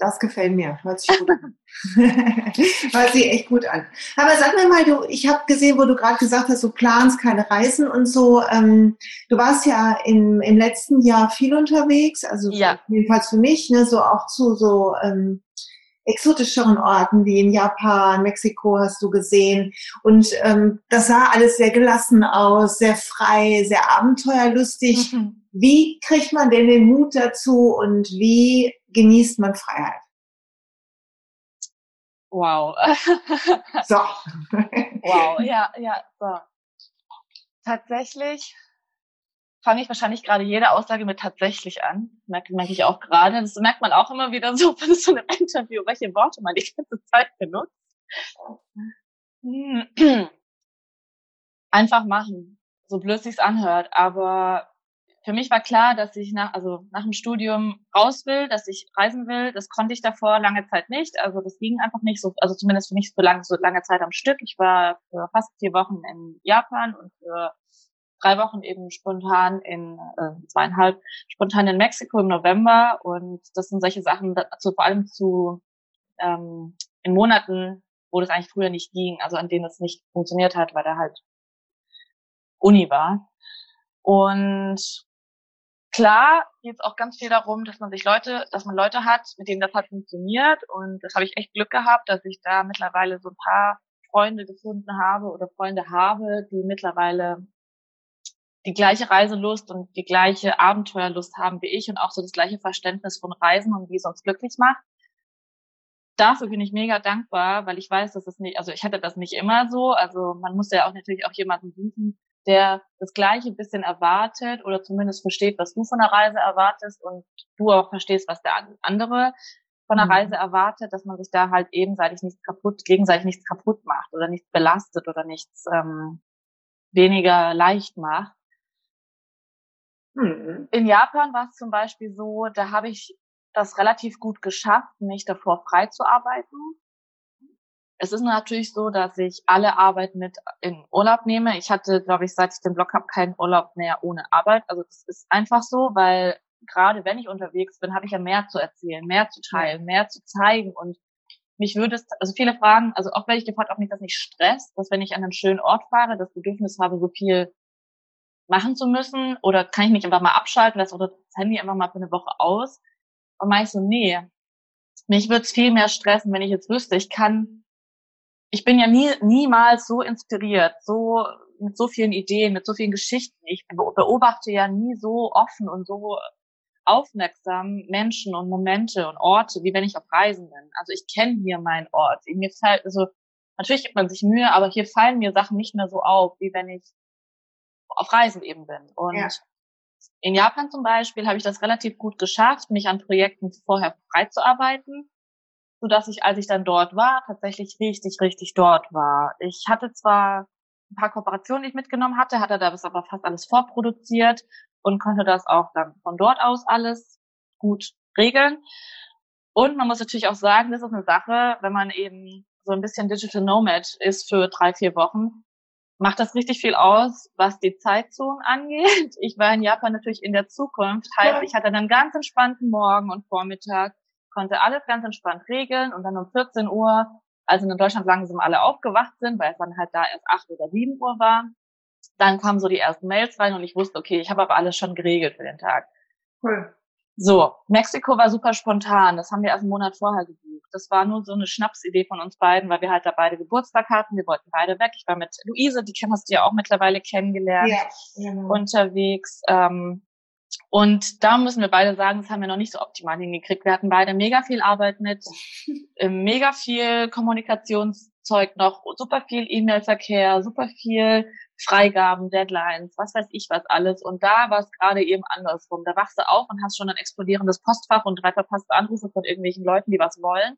Das gefällt mir. Hört sich gut an. Hört sich echt gut an. Aber sag mir mal, du, ich habe gesehen, wo du gerade gesagt hast, du planst keine Reisen und so. Ähm, du warst ja im, im letzten Jahr viel unterwegs, also ja. jedenfalls für mich, ne, so auch zu so ähm, exotischeren Orten wie in Japan, Mexiko hast du gesehen. Und ähm, das sah alles sehr gelassen aus, sehr frei, sehr abenteuerlustig. Mhm. Wie kriegt man denn den Mut dazu und wie genießt man Freiheit? Wow. so. wow, ja, ja, so. Tatsächlich fange ich wahrscheinlich gerade jede Aussage mit tatsächlich an. Merke, merke ich auch gerade. Das merkt man auch immer wieder so bei so einem Interview, welche Worte man die ganze Zeit benutzt. Einfach machen. So blöd sich's anhört. Aber für mich war klar, dass ich nach, also nach dem Studium raus will, dass ich reisen will. Das konnte ich davor lange Zeit nicht. Also das ging einfach nicht so, also zumindest für mich so lange, so lange Zeit am Stück. Ich war für fast vier Wochen in Japan und für drei Wochen eben spontan in äh, zweieinhalb spontan in Mexiko im November und das sind solche Sachen, dazu vor allem zu ähm, in Monaten, wo das eigentlich früher nicht ging, also an denen es nicht funktioniert hat, weil da halt Uni war. Und klar geht es auch ganz viel darum, dass man sich Leute, dass man Leute hat, mit denen das halt funktioniert. Und das habe ich echt Glück gehabt, dass ich da mittlerweile so ein paar Freunde gefunden habe oder Freunde habe, die mittlerweile die gleiche Reiselust und die gleiche Abenteuerlust haben wie ich und auch so das gleiche Verständnis von Reisen und wie es uns glücklich macht. Dafür bin ich mega dankbar, weil ich weiß, dass es nicht, also ich hatte das nicht immer so. Also man muss ja auch natürlich auch jemanden suchen, der das Gleiche bisschen erwartet oder zumindest versteht, was du von der Reise erwartest und du auch verstehst, was der andere von der mhm. Reise erwartet, dass man sich da halt ebenseitig nichts kaputt, gegenseitig nichts kaputt macht oder nichts belastet oder nichts ähm, weniger leicht macht. Mhm. In Japan war es zum Beispiel so, da habe ich das relativ gut geschafft, mich davor frei zu arbeiten. Es ist natürlich so, dass ich alle Arbeit mit in Urlaub nehme. Ich hatte, glaube ich, seit ich den Blog habe, keinen Urlaub mehr ohne Arbeit. Also das ist einfach so, weil gerade wenn ich unterwegs bin, habe ich ja mehr zu erzählen, mehr zu teilen, mehr zu zeigen und mich würde es, also viele Fragen, also auch wenn ich gefragt, ob mich das nicht stresst, dass wenn ich an einen schönen Ort fahre, das Bedürfnis habe, so viel machen zu müssen oder kann ich mich einfach mal abschalten, das oder das Handy einfach mal für eine Woche aus. Und ich so, nee, mich würde es viel mehr stressen, wenn ich jetzt wüsste, ich kann, ich bin ja nie, niemals so inspiriert, so mit so vielen Ideen, mit so vielen Geschichten. Ich beobachte ja nie so offen und so aufmerksam Menschen und Momente und Orte, wie wenn ich auf Reisen bin. Also ich kenne hier meinen Ort. Mir fällt, also natürlich gibt man sich Mühe, aber hier fallen mir Sachen nicht mehr so auf, wie wenn ich auf Reisen eben bin. Und ja. in Japan zum Beispiel habe ich das relativ gut geschafft, mich an Projekten vorher freizuarbeiten, so dass ich, als ich dann dort war, tatsächlich richtig, richtig dort war. Ich hatte zwar ein paar Kooperationen, die ich mitgenommen hatte, hatte da das aber fast alles vorproduziert und konnte das auch dann von dort aus alles gut regeln. Und man muss natürlich auch sagen, das ist eine Sache, wenn man eben so ein bisschen Digital Nomad ist für drei, vier Wochen, macht das richtig viel aus, was die Zeitzonen angeht. Ich war in Japan natürlich in der Zukunft. Heißt, ich hatte einen ganz entspannten Morgen und Vormittag, konnte alles ganz entspannt regeln und dann um 14 Uhr, als in Deutschland langsam alle aufgewacht sind, weil es dann halt da erst 8 oder 7 Uhr war, dann kamen so die ersten Mails rein und ich wusste, okay, ich habe aber alles schon geregelt für den Tag. Cool. So, Mexiko war super spontan. Das haben wir erst einen Monat vorher gebucht. Das war nur so eine Schnapsidee von uns beiden, weil wir halt da beide Geburtstag hatten. Wir wollten beide weg. Ich war mit Luise, die hast du ja auch mittlerweile kennengelernt, ja, genau. unterwegs. Ähm, und da müssen wir beide sagen, das haben wir noch nicht so optimal hingekriegt. Wir hatten beide mega viel Arbeit mit, mega viel Kommunikationszeug noch, super viel E-Mail-Verkehr, super viel Freigaben, Deadlines, was weiß ich was alles. Und da war es gerade eben andersrum. Da wachst du auf und hast schon ein explodierendes Postfach und drei verpasste Anrufe von irgendwelchen Leuten, die was wollen.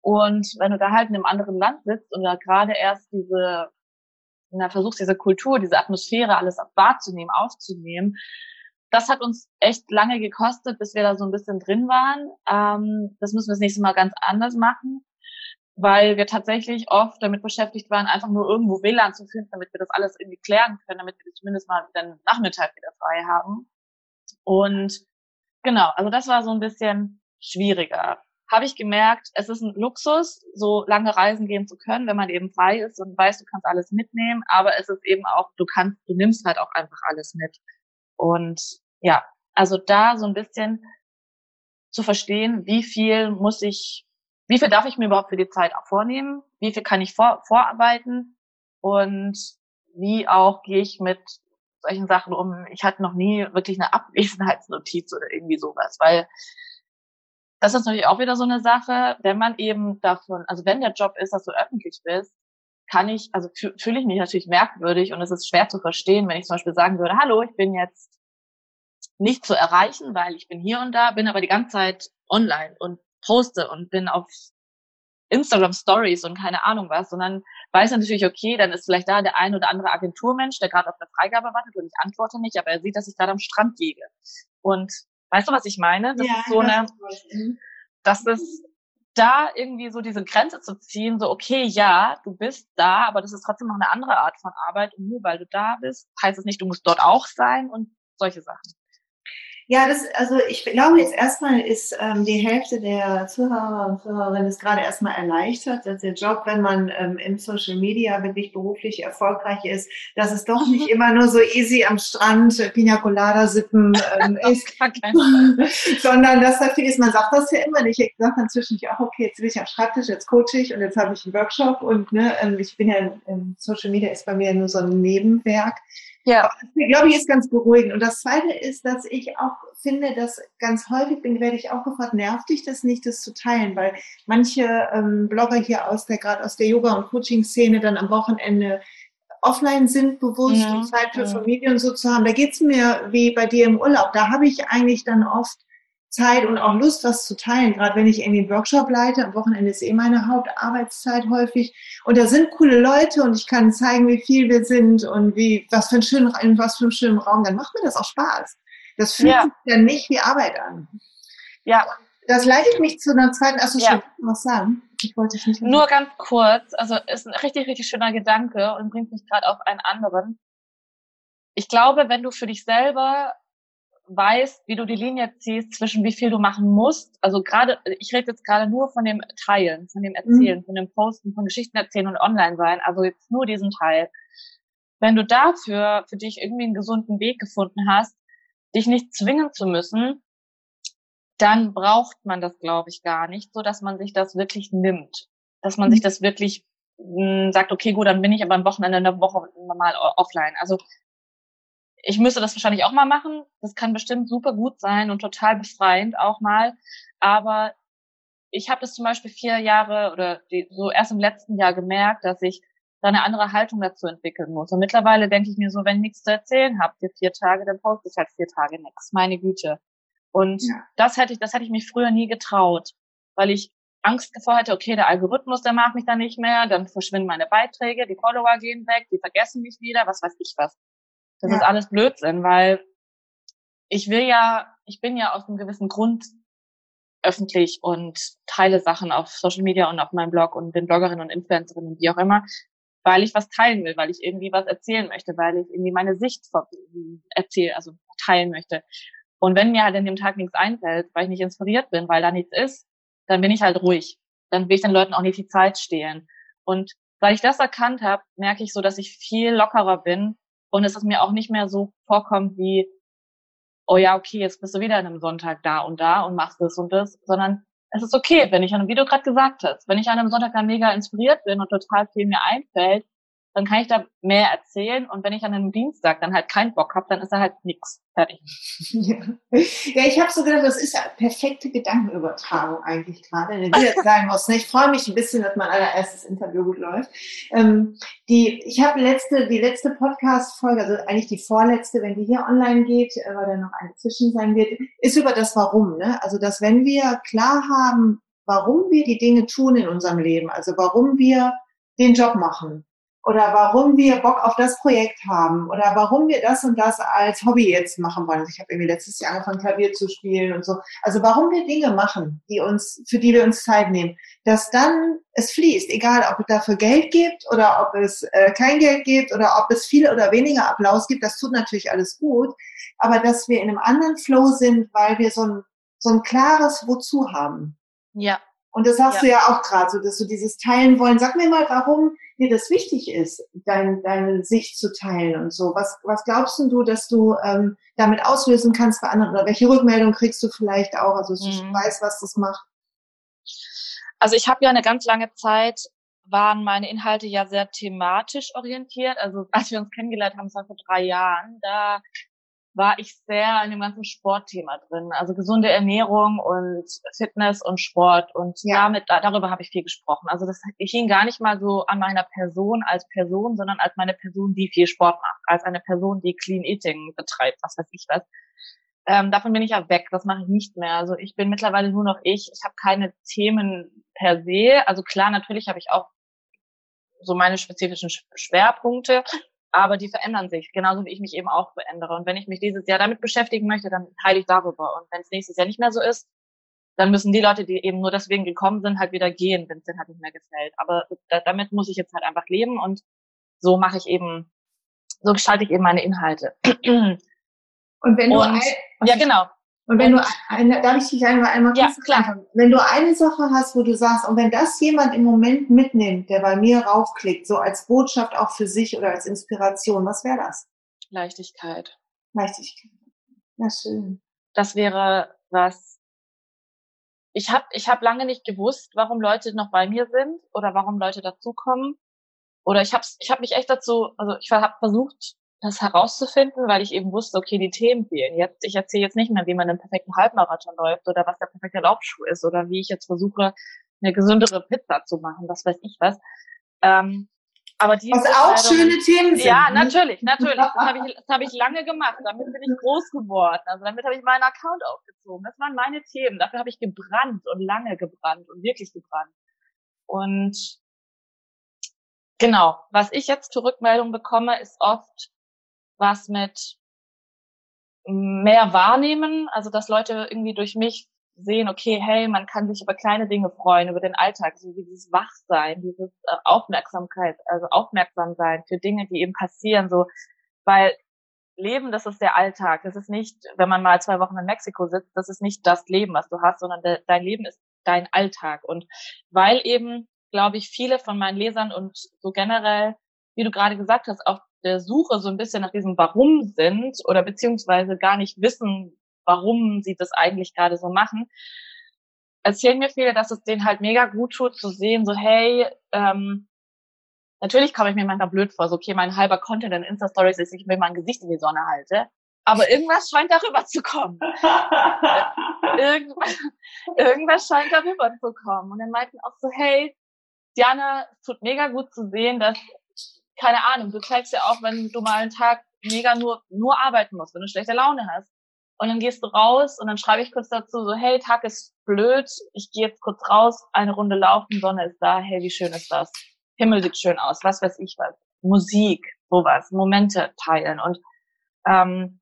Und wenn du da halt in einem anderen Land sitzt und da gerade erst diese, na, versuchst diese Kultur, diese Atmosphäre alles wahrzunehmen, aufzunehmen, das hat uns echt lange gekostet, bis wir da so ein bisschen drin waren. Ähm, das müssen wir das nächste Mal ganz anders machen. weil wir tatsächlich oft damit beschäftigt waren, einfach nur irgendwo WLAN zu finden, damit wir das alles irgendwie klären können, damit wir zumindest mal den Nachmittag wieder frei haben. Und genau, also das war so ein bisschen schwieriger. Habe ich gemerkt, es ist ein Luxus, so lange reisen gehen zu können, wenn man eben frei ist und weiß, du kannst alles mitnehmen, aber es ist eben auch, du kannst, du nimmst halt auch einfach alles mit. Und ja, also da so ein bisschen zu verstehen, wie viel muss ich wie viel darf ich mir überhaupt für die Zeit auch vornehmen? Wie viel kann ich vor, vorarbeiten? Und wie auch gehe ich mit solchen Sachen um? Ich hatte noch nie wirklich eine Abwesenheitsnotiz oder irgendwie sowas, weil das ist natürlich auch wieder so eine Sache, wenn man eben davon, also wenn der Job ist, dass du öffentlich bist, kann ich, also fühle ich mich natürlich merkwürdig und es ist schwer zu verstehen, wenn ich zum Beispiel sagen würde, hallo, ich bin jetzt nicht zu erreichen, weil ich bin hier und da, bin aber die ganze Zeit online und poste und bin auf Instagram Stories und keine Ahnung was, sondern weiß natürlich, okay, dann ist vielleicht da der ein oder andere Agenturmensch, der gerade auf eine Freigabe wartet und ich antworte nicht, aber er sieht, dass ich gerade am Strand liege. Und weißt du, was ich meine? Das ja, ist so eine, mhm. das ist da irgendwie so diese Grenze zu ziehen, so okay, ja, du bist da, aber das ist trotzdem noch eine andere Art von Arbeit und nur weil du da bist, heißt es nicht, du musst dort auch sein und solche Sachen. Ja, das, also ich glaube jetzt erstmal ist ähm, die Hälfte der Zuhörer und Zuhörerinnen ist gerade erstmal erleichtert, dass der Job, wenn man ähm, im Social Media wirklich beruflich erfolgreich ist, dass es doch nicht immer nur so easy am Strand äh, Pina Colada sippen ähm, ist, sondern dass da ist. Man sagt das ja immer nicht. Ich sage dann zwischendurch auch, okay, jetzt bin ich am Schreibtisch, jetzt coach ich und jetzt habe ich einen Workshop und ne, ähm, ich bin ja, ähm, Social Media ist bei mir nur so ein Nebenwerk. Ja. Das, glaube ich, ist ganz beruhigend. Und das Zweite ist, dass ich auch finde, dass ganz häufig bin, werde ich auch gefragt, nervt dich das nicht, das zu teilen? Weil manche ähm, Blogger hier aus der, gerade aus der Yoga- und Coaching-Szene dann am Wochenende offline sind, bewusst ja, und Zeit für ja. Familie und so zu haben. Da geht's mir wie bei dir im Urlaub. Da habe ich eigentlich dann oft Zeit und auch Lust, was zu teilen. Gerade wenn ich irgendwie einen Workshop leite, am Wochenende ist eh meine Hauptarbeitszeit häufig. Und da sind coole Leute und ich kann zeigen, wie viel wir sind und wie, was für ein schönen, in was für einem schönen Raum. Dann macht mir das auch Spaß. Das fühlt ja. sich dann nicht wie Arbeit an. Ja. Das leitet mich zu einer zweiten, also ja. was sagen. Ich wollte dich nicht. Nur ganz kurz, also ist ein richtig, richtig schöner Gedanke und bringt mich gerade auf einen anderen. Ich glaube, wenn du für dich selber weißt, wie du die Linie ziehst zwischen wie viel du machen musst. Also gerade, ich rede jetzt gerade nur von dem Teilen, von dem Erzählen, mhm. von dem Posten, von Geschichten erzählen und online sein. Also jetzt nur diesen Teil. Wenn du dafür für dich irgendwie einen gesunden Weg gefunden hast, dich nicht zwingen zu müssen, dann braucht man das, glaube ich, gar nicht, so dass man sich das wirklich nimmt, dass man mhm. sich das wirklich mh, hm, sagt, okay, gut, dann bin ich aber am Wochenende eine Woche mal offline. Also ich müsste das wahrscheinlich auch mal machen. Das kann bestimmt super gut sein und total befreiend auch mal. Aber ich habe das zum Beispiel vier Jahre oder die, so erst im letzten Jahr gemerkt, dass ich da eine andere Haltung dazu entwickeln muss. Und mittlerweile denke ich mir so, wenn ich nichts zu erzählen habe, für vier Tage, dann poste ich halt vier Tage nichts. Meine Güte. Und ja. das hätte ich, das hätte ich mich früher nie getraut, weil ich Angst davor hatte, okay, der Algorithmus, der mag mich dann nicht mehr, dann verschwinden meine Beiträge, die Follower gehen weg, die vergessen mich wieder, was weiß ich was. Das ja. ist alles Blödsinn, weil ich will ja, ich bin ja aus einem gewissen Grund öffentlich und teile Sachen auf Social Media und auf meinem Blog und bin Bloggerin und Influencerin und wie auch immer, weil ich was teilen will, weil ich irgendwie was erzählen möchte, weil ich irgendwie meine Sicht erzähle, also teilen möchte. Und wenn mir halt in dem Tag nichts einfällt, weil ich nicht inspiriert bin, weil da nichts ist, dann bin ich halt ruhig. Dann will ich den Leuten auch nicht die Zeit stehlen. Und weil ich das erkannt habe, merke ich so, dass ich viel lockerer bin und es ist mir auch nicht mehr so vorkommt wie, oh ja, okay, jetzt bist du wieder an einem Sonntag da und da und machst das und das, sondern es ist okay, wenn ich an, wie du gerade gesagt hast, wenn ich an einem Sonntag dann mega inspiriert bin und total viel mir einfällt, dann kann ich da mehr erzählen. Und wenn ich an einem Dienstag dann halt keinen Bock habe, dann ist da halt nix. Fertig. Ja, ja ich habe so gedacht, das ist ja perfekte Gedankenübertragung eigentlich gerade. Wenn du jetzt sagen musst, ne, ich freue mich ein bisschen, dass mein allererstes Interview gut läuft. Ähm, die, ich habe letzte, die letzte Podcast-Folge, also eigentlich die vorletzte, wenn die hier online geht, äh, weil da noch eine zwischen sein wird, ist über das Warum. Ne? Also, dass wenn wir klar haben, warum wir die Dinge tun in unserem Leben, also warum wir den Job machen, oder warum wir Bock auf das Projekt haben oder warum wir das und das als Hobby jetzt machen wollen. Also ich habe irgendwie letztes Jahr angefangen, Klavier zu spielen und so. Also warum wir Dinge machen, die uns, für die wir uns Zeit nehmen, dass dann es fließt, egal ob es dafür Geld gibt oder ob es äh, kein Geld gibt oder ob es viel oder weniger Applaus gibt, das tut natürlich alles gut, aber dass wir in einem anderen Flow sind, weil wir so ein, so ein klares Wozu haben. Ja. Und das sagst ja. du ja auch gerade so, dass du dieses Teilen wollen. Sag mir mal, warum dir das wichtig ist, dein, deine Sicht zu teilen und so. Was, was glaubst du, dass du ähm, damit auslösen kannst bei anderen? Oder welche Rückmeldung kriegst du vielleicht auch? Also, dass du mhm. weißt, was das macht. Also, ich habe ja eine ganz lange Zeit waren meine Inhalte ja sehr thematisch orientiert. Also als wir uns kennengelernt haben, das war vor drei Jahren, da war ich sehr in dem ganzen Sportthema drin. Also gesunde Ernährung und Fitness und Sport. Und ja. damit, darüber habe ich viel gesprochen. Also das hing gar nicht mal so an meiner Person als Person, sondern als meine Person, die viel Sport macht. Als eine Person, die Clean Eating betreibt, was weiß ich was. Ähm, davon bin ich ja weg. Das mache ich nicht mehr. Also ich bin mittlerweile nur noch ich. Ich habe keine Themen per se. Also klar, natürlich habe ich auch so meine spezifischen Schwerpunkte aber die verändern sich, genauso wie ich mich eben auch verändere. Und wenn ich mich dieses Jahr damit beschäftigen möchte, dann teile ich darüber. Und wenn es nächstes Jahr nicht mehr so ist, dann müssen die Leute, die eben nur deswegen gekommen sind, halt wieder gehen, wenn es denen halt nicht mehr gefällt. Aber da, damit muss ich jetzt halt einfach leben und so mache ich eben, so gestalte ich eben meine Inhalte. Und wenn du und, ja genau, und wenn du eine, darf ich dich einmal einmal ja, klar. Wenn du eine Sache hast, wo du sagst, und wenn das jemand im Moment mitnimmt, der bei mir raufklickt, so als Botschaft auch für sich oder als Inspiration, was wäre das? Leichtigkeit. Leichtigkeit. Ja, schön. Das wäre was. Ich habe ich hab lange nicht gewusst, warum Leute noch bei mir sind oder warum Leute dazukommen. Oder ich habe ich hab mich echt dazu, also ich habe versucht, das herauszufinden, weil ich eben wusste, okay, die Themen fehlen. Jetzt, ich erzähle jetzt nicht mehr, wie man einen perfekten Halbmarathon läuft oder was der perfekte Laufschuh ist oder wie ich jetzt versuche, eine gesündere Pizza zu machen, was weiß ich was. Ähm, aber die was auch schöne Themen sind. Ja, natürlich, natürlich. Das habe ich, das hab ich lange gemacht. Damit bin ich groß geworden. Also damit habe ich meinen Account aufgezogen. Das waren meine Themen. Dafür habe ich gebrannt und lange gebrannt und wirklich gebrannt. Und genau, was ich jetzt zur Rückmeldung bekomme, ist oft, was mit mehr wahrnehmen, also dass Leute irgendwie durch mich sehen, okay, hey, man kann sich über kleine Dinge freuen, über den Alltag, so dieses Wachsein, dieses äh, Aufmerksamkeit, also aufmerksam sein für Dinge, die eben passieren, so, weil Leben, das ist der Alltag. Das ist nicht, wenn man mal zwei Wochen in Mexiko sitzt, das ist nicht das Leben, was du hast, sondern de dein Leben ist dein Alltag. Und weil eben, glaube ich, viele von meinen Lesern und so generell, wie du gerade gesagt hast, auch der Suche so ein bisschen nach diesem Warum sind oder beziehungsweise gar nicht wissen, warum sie das eigentlich gerade so machen, erzählen mir viele, dass es denen halt mega gut tut zu sehen, so hey, ähm, natürlich komme ich mir manchmal blöd vor, so okay, mein halber Content in Insta-Stories ist, ich mir mein Gesicht in die Sonne halte, aber irgendwas scheint darüber zu kommen. irgendwas, irgendwas scheint darüber zu kommen. Und dann meinten auch so, hey, Diana, es tut mega gut zu sehen, dass keine Ahnung, du zeigst ja auch, wenn du mal einen Tag mega nur, nur arbeiten musst, wenn du schlechte Laune hast. Und dann gehst du raus und dann schreibe ich kurz dazu so, hey, Tag ist blöd, ich gehe jetzt kurz raus, eine Runde laufen, Sonne ist da, hey, wie schön ist das? Himmel sieht schön aus, was weiß ich was. Musik, sowas, Momente teilen. Und ähm,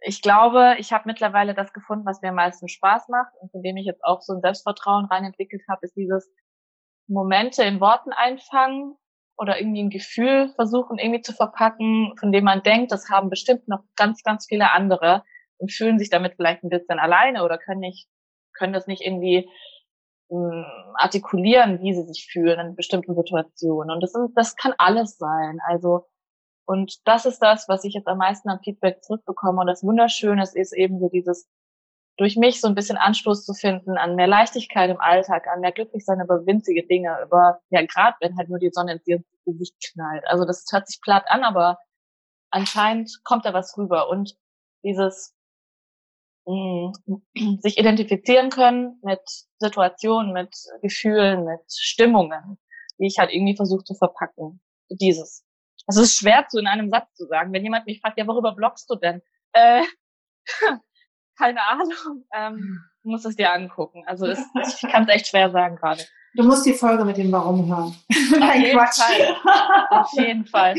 ich glaube, ich habe mittlerweile das gefunden, was mir am meisten Spaß macht und von dem ich jetzt auch so ein Selbstvertrauen rein entwickelt habe, ist dieses Momente in Worten einfangen oder irgendwie ein Gefühl versuchen irgendwie zu verpacken, von dem man denkt, das haben bestimmt noch ganz, ganz viele andere und fühlen sich damit vielleicht ein bisschen alleine oder können nicht, können das nicht irgendwie mh, hm, artikulieren, wie sie sich fühlen in bestimmten Situationen. Und das, sind, das kann alles sein. Also, und das ist das, was ich jetzt am meisten am Feedback zurückbekomme. Und das Wunderschöne ist eben so dieses durch mich so ein bisschen Anstoß zu finden an mehr Leichtigkeit im Alltag, an mehr Glücklichsein über winzige Dinge, über, ja, gerade wenn halt nur die Sonne ins Gesicht knallt. Also das hört sich platt an, aber anscheinend kommt da was rüber und dieses mh, mm, sich identifizieren können mit Situationen, mit Gefühlen, mit Stimmungen, die ich halt irgendwie versuche zu verpacken. Dieses. Es ist schwer zu in einem Satz zu sagen. Wenn jemand mich fragt, ja, worüber bloggst du denn? Äh, keine Ahnung. Ähm, muss es dir angucken. Also es, ich kann es echt schwer sagen gerade. Du musst die Folge mit dem Warum hören. Auf jeden Quatsch. Fall. Auf jeden Fall.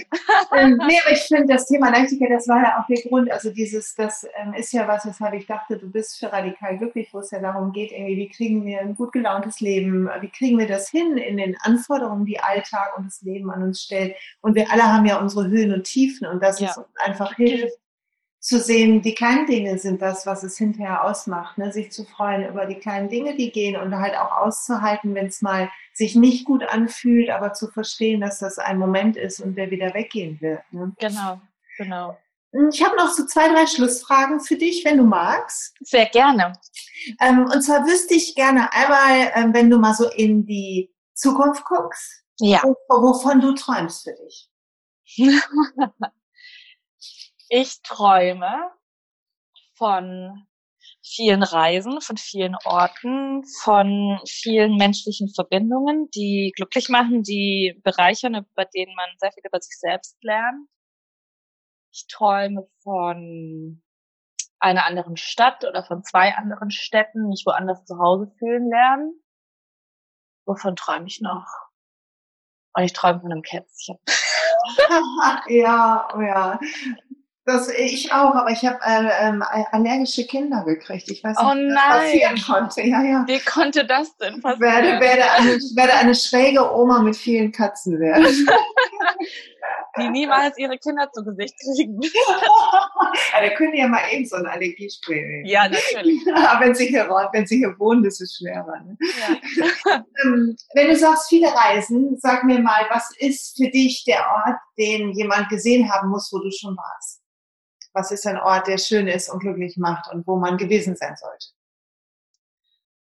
ähm, nee, aber ich finde, das Thema Leichtigkeit, das war ja auch der Grund. Also dieses, das ähm, ist ja was, weshalb ich dachte, du bist für radikal glücklich, wo es ja darum geht, irgendwie, wie kriegen wir ein gut gelauntes Leben, wie kriegen wir das hin in den Anforderungen, die Alltag und das Leben an uns stellt. Und wir alle haben ja unsere Höhen und Tiefen und das ja. uns einfach hilft, zu sehen, die kleinen Dinge sind das, was es hinterher ausmacht, ne? sich zu freuen über die kleinen Dinge, die gehen und halt auch auszuhalten, wenn es mal sich nicht gut anfühlt, aber zu verstehen, dass das ein Moment ist und der wieder weggehen wird. Ne? Genau, genau. Hm, ich habe noch so zwei, drei Schlussfragen für dich, wenn du magst. Sehr gerne. Ähm, und zwar wüsste ich gerne einmal, ähm, wenn du mal so in die Zukunft guckst, ja. wovon du träumst für dich. Ich träume von vielen Reisen, von vielen Orten, von vielen menschlichen Verbindungen, die glücklich machen, die bereichern, bei denen man sehr viel über sich selbst lernt. Ich träume von einer anderen Stadt oder von zwei anderen Städten, mich woanders zu Hause fühlen lernen. Wovon träume ich noch? Und ich träume von einem Kätzchen. ja, oh ja. Das, ich auch, aber ich habe äh, ähm, allergische Kinder gekriegt. Ich weiß nicht, oh was passieren konnte. Ja, ja. Wie konnte das denn passieren? Werde, werde, eine, werde eine schräge Oma mit vielen Katzen werden. Die niemals ihre Kinder zu Gesicht kriegen. ja, da können die ja mal eben so ein Allergiespray nehmen. Ja, natürlich. aber wenn sie hier, wenn sie hier wohnen, ist es schwerer. Ne? Ja. ähm, wenn du sagst, viele Reisen, sag mir mal, was ist für dich der Ort, den jemand gesehen haben muss, wo du schon warst? Was ist ein Ort, der schön ist und glücklich macht und wo man gewesen sein sollte?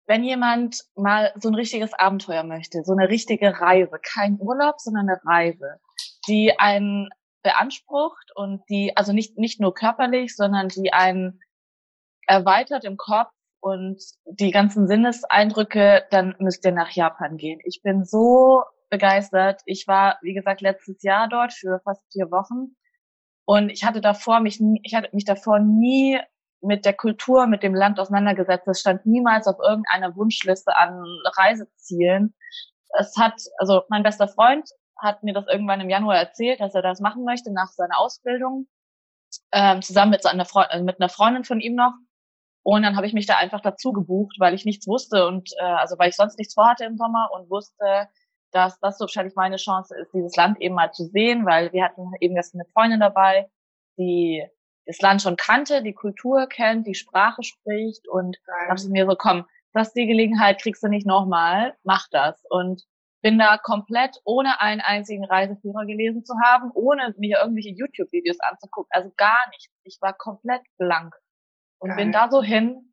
Wenn jemand mal so ein richtiges Abenteuer möchte, so eine richtige Reise, kein Urlaub, sondern eine Reise, die einen beansprucht und die, also nicht, nicht nur körperlich, sondern die einen erweitert im Kopf und die ganzen Sinneseindrücke, dann müsst ihr nach Japan gehen. Ich bin so begeistert. Ich war, wie gesagt, letztes Jahr dort für fast vier Wochen und ich hatte davor mich, ich hatte mich davor nie mit der Kultur, mit dem Land auseinandergesetzt. Das stand niemals auf irgendeiner Wunschliste an Reisezielen. Es hat, also mein bester Freund hat mir das irgendwann im Januar erzählt, dass er das machen möchte nach seiner Ausbildung, ähm, zusammen mit, seiner Freund, also mit einer Freundin von ihm noch. Und dann habe ich mich da einfach dazu gebucht, weil ich nichts wusste und äh, also weil ich sonst nichts vorhatte im Sommer und wusste, dass das so wahrscheinlich meine Chance ist, dieses Land eben mal zu sehen, weil wir hatten eben jetzt eine Freundin dabei, die das Land schon kannte, die Kultur kennt, die Sprache spricht und dann habe ich mir so, komm, das ist die Gelegenheit, kriegst du nicht nochmal, mach das. Und bin da komplett ohne einen einzigen Reiseführer gelesen zu haben, ohne mir irgendwelche YouTube-Videos anzugucken, also gar nicht. Ich war komplett blank und Geil. bin da so hin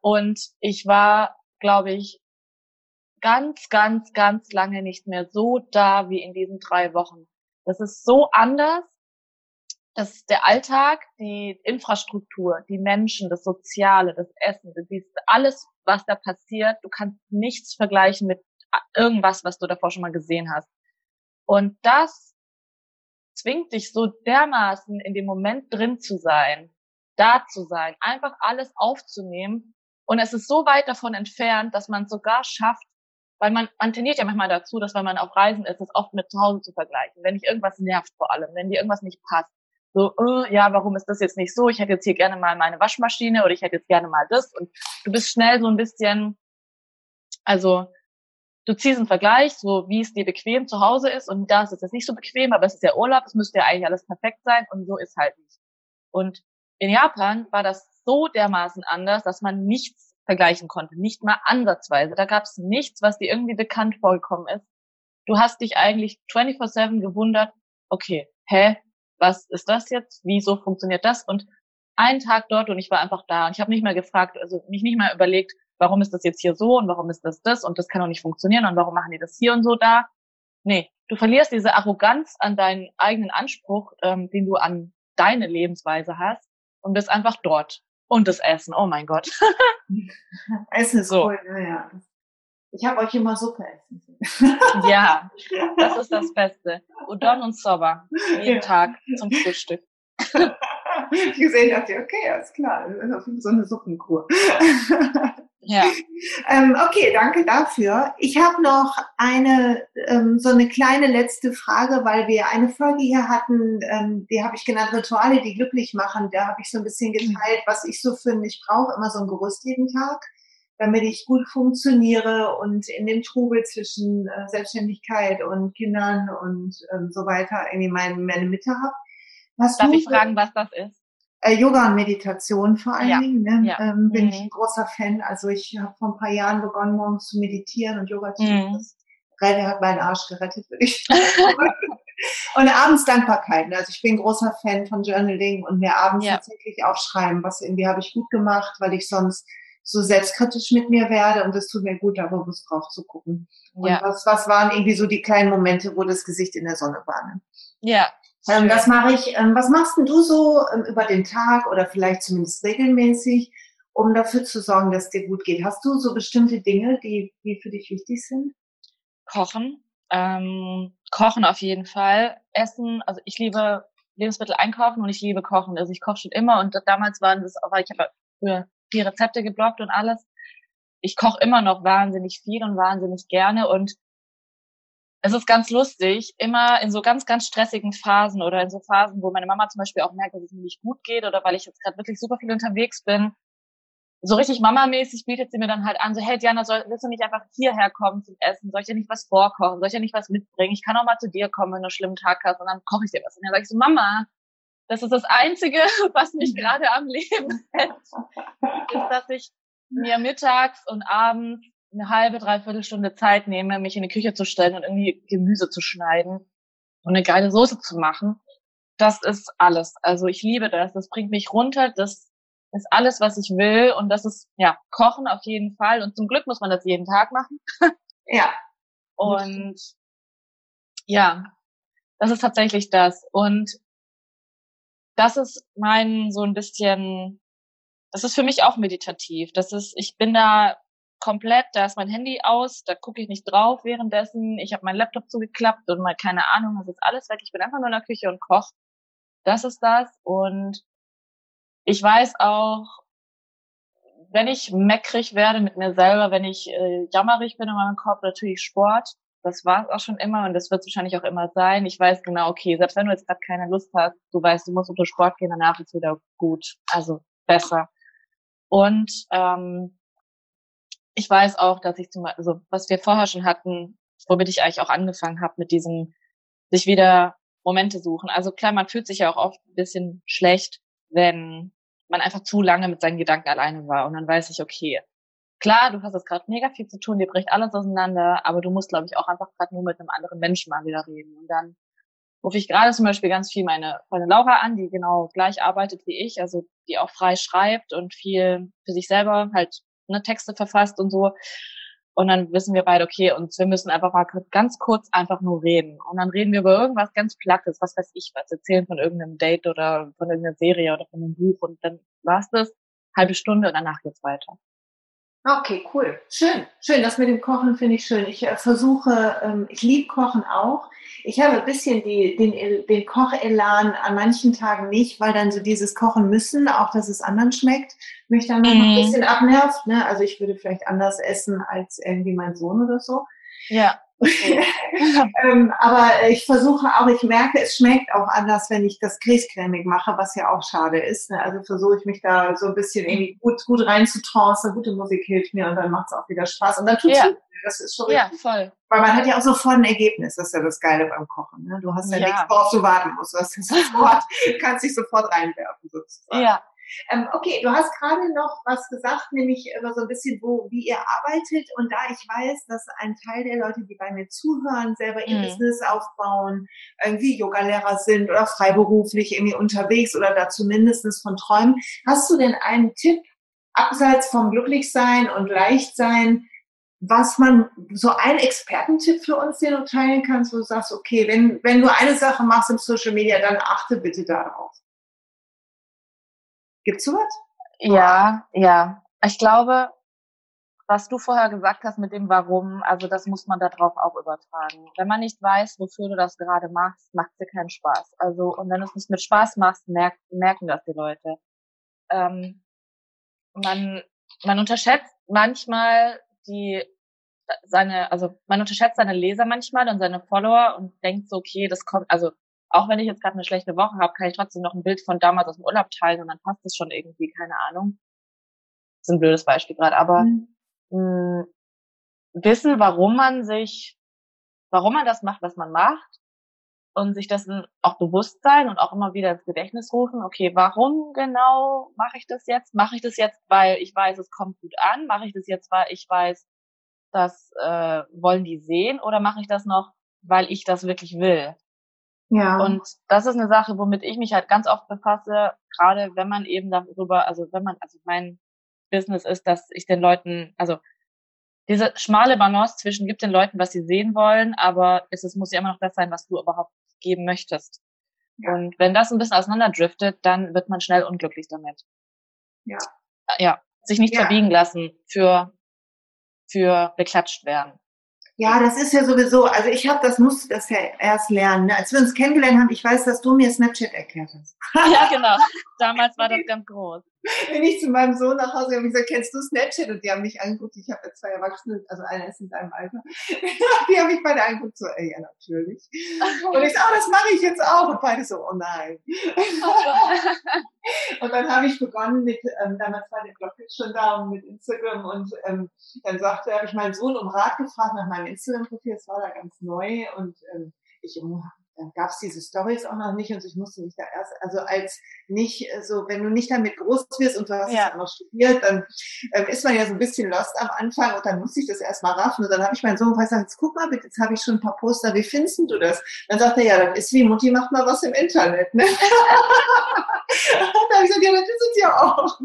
und ich war, glaube ich, ganz, ganz, ganz lange nicht mehr so da wie in diesen drei Wochen. Das ist so anders. Das ist der Alltag, die Infrastruktur, die Menschen, das Soziale, das Essen, das alles, was da passiert. Du kannst nichts vergleichen mit irgendwas, was du davor schon mal gesehen hast. Und das zwingt dich so dermaßen in dem Moment drin zu sein, da zu sein, einfach alles aufzunehmen. Und es ist so weit davon entfernt, dass man sogar schafft, weil man, man tendiert ja manchmal dazu, dass wenn man auf Reisen ist, es oft mit zu Hause zu vergleichen. Wenn dich irgendwas nervt vor allem, wenn dir irgendwas nicht passt. So, uh, ja, warum ist das jetzt nicht so? Ich hätte jetzt hier gerne mal meine Waschmaschine oder ich hätte jetzt gerne mal das. Und du bist schnell so ein bisschen, also du ziehst einen Vergleich, so wie es dir bequem zu Hause ist und da ist es jetzt nicht so bequem, aber es ist ja Urlaub, es müsste ja eigentlich alles perfekt sein und so ist halt nicht. Und in Japan war das so dermaßen anders, dass man nichts vergleichen konnte. Nicht mal ansatzweise. Da gab es nichts, was dir irgendwie bekannt vorgekommen ist. Du hast dich eigentlich 24-7 gewundert, okay, hä, was ist das jetzt? Wieso funktioniert das? Und einen Tag dort und ich war einfach da und ich habe nicht mehr gefragt, also mich nicht mehr überlegt, warum ist das jetzt hier so und warum ist das das und das kann doch nicht funktionieren und warum machen die das hier und so da. Nee, du verlierst diese Arroganz an deinen eigenen Anspruch, ähm, den du an deine Lebensweise hast und bist einfach dort. Und das Essen, oh mein Gott. Essen ist so. cool, ja. Ich habe euch immer Suppe essen. ja, das ist das Beste. Udon und Soba. Jeden ja. Tag zum Frühstück. ich gesehen dachte, okay, alles klar, das ist so eine Suppenkur. Ja. ähm, okay, danke dafür. Ich habe noch eine ähm, so eine kleine letzte Frage, weil wir eine Folge hier hatten, ähm, die habe ich genannt Rituale, die glücklich machen. Da habe ich so ein bisschen geteilt, was ich so finde. Ich brauche immer so ein Gerüst jeden Tag, damit ich gut funktioniere und in dem Trubel zwischen äh, Selbstständigkeit und Kindern und ähm, so weiter irgendwie meine, meine Mitte habe. Darf ich fragen, was das ist? Äh, Yoga und Meditation vor allen ja. Dingen, ne? ja. ähm, bin mhm. ich ein großer Fan. Also ich habe vor ein paar Jahren begonnen, morgens zu meditieren und Yoga zu machen. Mhm. Das hat meinen Arsch gerettet, würde ich sagen. und abends Dankbarkeit. Ne? Also ich bin ein großer Fan von Journaling und mir abends ja. tatsächlich aufschreiben, was irgendwie habe ich gut gemacht, weil ich sonst so selbstkritisch mit mir werde und es tut mir gut, da bewusst drauf zu gucken. Und ja. was, was waren irgendwie so die kleinen Momente, wo das Gesicht in der Sonne war? Ne? Ja, ähm, das mache ich. Ähm, was machst denn du so ähm, über den Tag oder vielleicht zumindest regelmäßig, um dafür zu sorgen, dass dir gut geht? Hast du so bestimmte Dinge, die, die für dich wichtig sind? Kochen. Ähm, kochen auf jeden Fall. Essen, also ich liebe Lebensmittel einkaufen und ich liebe kochen. Also ich koche schon immer und damals waren das auch, ich habe früher vier Rezepte geblockt und alles. Ich koche immer noch wahnsinnig viel und wahnsinnig gerne und es ist ganz lustig, immer in so ganz, ganz stressigen Phasen oder in so Phasen, wo meine Mama zum Beispiel auch merkt, dass es mir nicht gut geht oder weil ich jetzt gerade wirklich super viel unterwegs bin, so richtig Mama-mäßig bietet sie mir dann halt an, so, hey Diana, soll, willst du nicht einfach hierher kommen zum Essen? Soll ich dir nicht was vorkochen? Soll ich dir nicht was mitbringen? Ich kann auch mal zu dir kommen, wenn du einen schlimmen Tag hast und dann koche ich dir was. Und dann sage ich so, Mama, das ist das Einzige, was mich gerade am Leben hält, ist, dass ich mir mittags und abends eine halbe, dreiviertel Stunde Zeit nehme, mich in die Küche zu stellen und irgendwie Gemüse zu schneiden und eine geile Soße zu machen, das ist alles. Also ich liebe das. Das bringt mich runter. Das ist alles, was ich will. Und das ist, ja, Kochen auf jeden Fall. Und zum Glück muss man das jeden Tag machen. ja. Und ja, das ist tatsächlich das. Und das ist mein so ein bisschen, das ist für mich auch meditativ. Das ist, ich bin da komplett, da ist mein Handy aus, da gucke ich nicht drauf währenddessen, ich habe meinen Laptop zugeklappt und mal keine Ahnung, das ist alles weg, ich bin einfach nur in der Küche und koche. Das ist das und ich weiß auch, wenn ich meckrig werde mit mir selber, wenn ich äh, jammerig bin in meinem Kopf, natürlich Sport. Das war es auch schon immer und das wird wahrscheinlich auch immer sein. Ich weiß genau, okay, selbst wenn du jetzt gerade keine Lust hast, du weißt, du musst unter Sport gehen, danach ist wieder gut, also besser. Und ähm, ich weiß auch, dass ich zum Beispiel, also was wir vorher schon hatten, womit ich eigentlich auch angefangen habe, mit diesem sich wieder Momente suchen. Also klar, man fühlt sich ja auch oft ein bisschen schlecht, wenn man einfach zu lange mit seinen Gedanken alleine war. Und dann weiß ich, okay, klar, du hast jetzt gerade mega viel zu tun, dir bricht alles auseinander, aber du musst, glaube ich, auch einfach gerade nur mit einem anderen Menschen mal wieder reden. Und dann rufe ich gerade zum Beispiel ganz viel meine Freundin Laura an, die genau gleich arbeitet wie ich, also die auch frei schreibt und viel für sich selber halt ne, Texte verfasst und so. Und dann wissen wir beide, okay, und wir müssen einfach mal ganz kurz einfach nur reden. Und dann reden wir über irgendwas ganz Plattes, was weiß ich was, erzählen von irgendeinem Date oder von irgendeiner Serie oder von einem Buch und dann war's das, halbe Stunde und danach geht's weiter. Okay, cool. Schön. Schön. Das mit dem Kochen finde ich schön. Ich äh, versuche, ähm, ich liebe Kochen auch. Ich habe ein bisschen die, den, den Kochelan an manchen Tagen nicht, weil dann so dieses Kochen müssen, auch dass es anderen schmeckt, mich dann noch ein mhm. bisschen abnervt. Ne? Also ich würde vielleicht anders essen als irgendwie mein Sohn oder so. Ja. ähm, aber ich versuche auch, ich merke, es schmeckt auch anders, wenn ich das grießcremig mache, was ja auch schade ist. Ne? Also versuche ich mich da so ein bisschen irgendwie gut, gut reinzutrancen. Gute Musik hilft mir und dann macht es auch wieder Spaß. Und dann tut es ja. Das ist schon ja, voll. Weil man hat ja auch sofort ein Ergebnis. Das ist ja das Geile beim Kochen. Ne? Du hast ja, ja. nichts, worauf du warten musst. Du hast sofort, kannst dich sofort reinwerfen sozusagen. Ja, ähm, okay, du hast gerade noch was gesagt, nämlich über so ein bisschen, wo, wie ihr arbeitet. Und da ich weiß, dass ein Teil der Leute, die bei mir zuhören, selber ihr mhm. Business aufbauen, irgendwie Yogalehrer sind oder freiberuflich irgendwie unterwegs oder da zumindest von träumen. Hast du denn einen Tipp, abseits vom Glücklichsein und Leichtsein, was man, so ein Expertentipp für uns, den du teilen kannst, wo du sagst, okay, wenn, wenn du eine Sache machst im Social Media, dann achte bitte darauf. Gibt's sowas? Ja, ja. Ich glaube, was du vorher gesagt hast mit dem Warum, also das muss man darauf auch übertragen. Wenn man nicht weiß, wofür du das gerade machst, macht dir keinen Spaß. Also, und wenn du es nicht mit Spaß machst, merkt, merken das die Leute. Ähm, man, man unterschätzt manchmal die seine, also man unterschätzt seine Leser manchmal und seine Follower und denkt so, okay, das kommt, also auch wenn ich jetzt gerade eine schlechte Woche habe, kann ich trotzdem noch ein Bild von damals aus dem Urlaub teilen und dann passt es schon irgendwie, keine Ahnung. Das ist ein blödes Beispiel gerade, aber mhm. mh, wissen, warum man sich, warum man das macht, was man macht und sich dessen auch bewusst sein und auch immer wieder ins Gedächtnis rufen, okay, warum genau mache ich das jetzt? Mache ich das jetzt, weil ich weiß, es kommt gut an? Mache ich das jetzt, weil ich weiß, das äh, wollen die sehen? Oder mache ich das noch, weil ich das wirklich will? Ja. Und das ist eine Sache, womit ich mich halt ganz oft befasse, gerade wenn man eben darüber, also wenn man, also mein Business ist, dass ich den Leuten, also diese schmale Balance zwischen gibt den Leuten, was sie sehen wollen, aber es, es muss ja immer noch das sein, was du überhaupt geben möchtest. Ja. Und wenn das ein bisschen auseinanderdriftet, dann wird man schnell unglücklich damit. Ja. Ja. Sich nicht ja. verbiegen lassen für, für beklatscht werden. Ja, das ist ja sowieso, also ich habe das, musste das ja erst lernen. Ne? Als wir uns kennengelernt haben, ich weiß, dass du mir Snapchat erklärt hast. ja, genau. Damals war das ganz groß. Bin ich zu meinem Sohn nach Hause und habe gesagt, kennst du Snapchat? Und die haben mich angeguckt. Ich habe ja zwei Erwachsene, also einer ist in deinem Alter. die haben mich beide angeguckt, so, ey, ja, natürlich. Und ich so, oh, das mache ich jetzt auch. Und beide so, oh nein. und dann habe ich begonnen mit, ähm, damals war der Blog jetzt schon da und mit Instagram und ähm, dann sagte, habe ich meinen Sohn um Rat gefragt nach meinem Instagram-Profil, das war da ganz neu und ähm, ich dann gab es diese Stories auch noch nicht und ich musste mich da erst, also als nicht äh, so, wenn du nicht damit groß wirst und du hast ja. noch studiert, dann ähm, ist man ja so ein bisschen lost am Anfang und dann musste ich das erstmal raffen und dann habe ich meinen Sohn gesagt, jetzt guck mal bitte, jetzt habe ich schon ein paar Poster, wie findest du das? Dann sagt er, ja, das ist wie Mutti macht mal was im Internet, ne? da habe ich gesagt, ja, das ist es ja auch.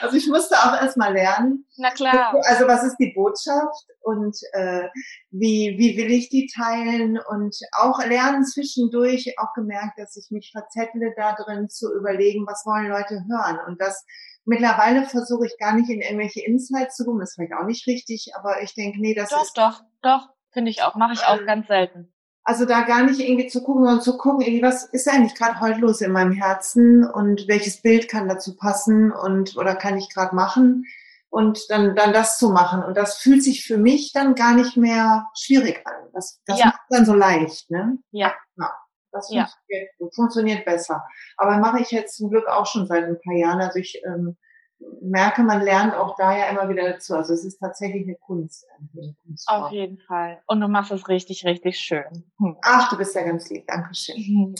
Also ich musste auch erstmal lernen. Na klar. Also was ist die Botschaft und äh, wie, wie will ich die teilen und auch lernen zwischendurch auch gemerkt, dass ich mich verzettle da drin zu überlegen, was wollen Leute hören und das mittlerweile versuche ich gar nicht in irgendwelche Insights zu kommen, das ist vielleicht auch nicht richtig, aber ich denke, nee, das doch, ist... Doch, doch, doch, finde ich auch, mache ich auch ähm, ganz selten. Also da gar nicht irgendwie zu gucken, sondern zu gucken, irgendwie, was ist eigentlich gerade heute los in meinem Herzen und welches Bild kann dazu passen und oder kann ich gerade machen und dann, dann das zu machen. Und das fühlt sich für mich dann gar nicht mehr schwierig an. Das, das ja. macht dann so leicht, ne? Ja. ja das funktioniert, ja. funktioniert besser. Aber mache ich jetzt zum Glück auch schon seit ein paar Jahren. Also ich ähm, merke, man lernt auch da ja immer wieder dazu. Also es ist tatsächlich eine Kunst. Eine Auf jeden Fall. Und du machst es richtig, richtig schön. Hm. Ach, du bist ja ganz lieb. Dankeschön. Mhm.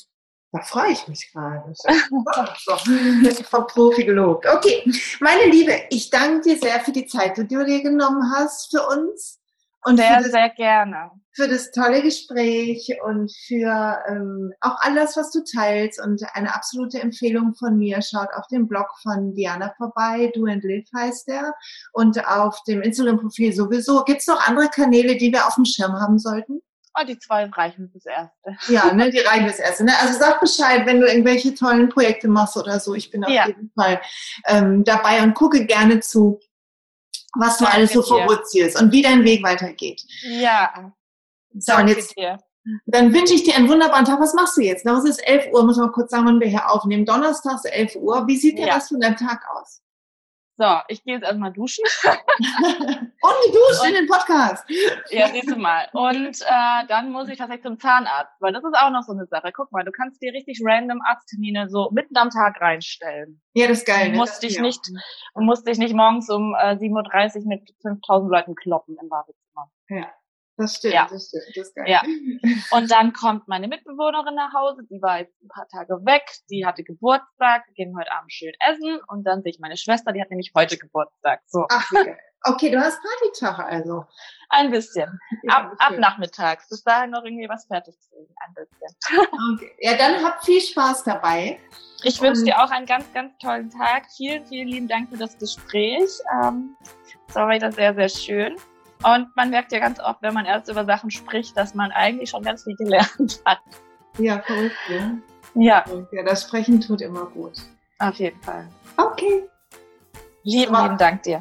Da freue ich mich gerade. Vom Profi gelobt. Okay, meine Liebe, ich danke dir sehr für die Zeit, die du dir genommen hast für uns. Und sehr, das, sehr gerne. Für das tolle Gespräch und für ähm, auch alles, was du teilst. Und eine absolute Empfehlung von mir. Schaut auf dem Blog von Diana vorbei. Do and Live heißt der. Und auf dem Instagram-Profil sowieso. Gibt es noch andere Kanäle, die wir auf dem Schirm haben sollten? Oh, die zwei reichen fürs Erste. Ja, ne, die reichen fürs Erste. Ne? Also sag Bescheid, wenn du irgendwelche tollen Projekte machst oder so. Ich bin auf ja. jeden Fall ähm, dabei und gucke gerne zu, was du Danke alles so fabrizierst und wie dein Weg weitergeht. Ja. So, und jetzt, dir. Dann wünsche ich dir einen wunderbaren Tag. Was machst du jetzt? Na, es ist 11 Uhr, muss man kurz sagen, wann wir hier aufnehmen. Donnerstag ist 11 Uhr. Wie sieht dir ja. das von deinem Tag aus? So, ich gehe jetzt erstmal duschen. Und duschen in den Podcast. Ja, siehst du mal. Und äh, dann muss ich tatsächlich zum Zahnarzt, weil das ist auch noch so eine Sache. Guck mal, du kannst dir richtig random Arzttermine so mitten am Tag reinstellen. Ja, das ist geil. Du ne? musst, dich nicht, du musst dich nicht morgens um äh, 7.30 Uhr mit 5000 Leuten kloppen im Badezimmer. Ja. Das stimmt, ja. das stimmt, das ist geil. Ja. Und dann kommt meine Mitbewohnerin nach Hause, die war jetzt ein paar Tage weg, die hatte Geburtstag, wir gehen heute Abend schön essen und dann sehe ich meine Schwester, die hat nämlich heute Geburtstag. So. Ach, okay, du hast Partytag also. Ein bisschen. Ja, ab, ab nachmittags. Bis dahin noch irgendwie was fertig zu kriegen. Ein bisschen. Okay. Ja, dann habt viel Spaß dabei. Ich wünsche dir auch einen ganz, ganz tollen Tag. Vielen, vielen lieben Dank für das Gespräch. Ähm, das war wieder sehr, sehr schön. Und man merkt ja ganz oft, wenn man erst über Sachen spricht, dass man eigentlich schon ganz viel gelernt hat. Ja, verrückt, ja. Ja. Ja, das Sprechen tut immer gut. Auf jeden Fall. Okay. Lieben, lieben Dank dir.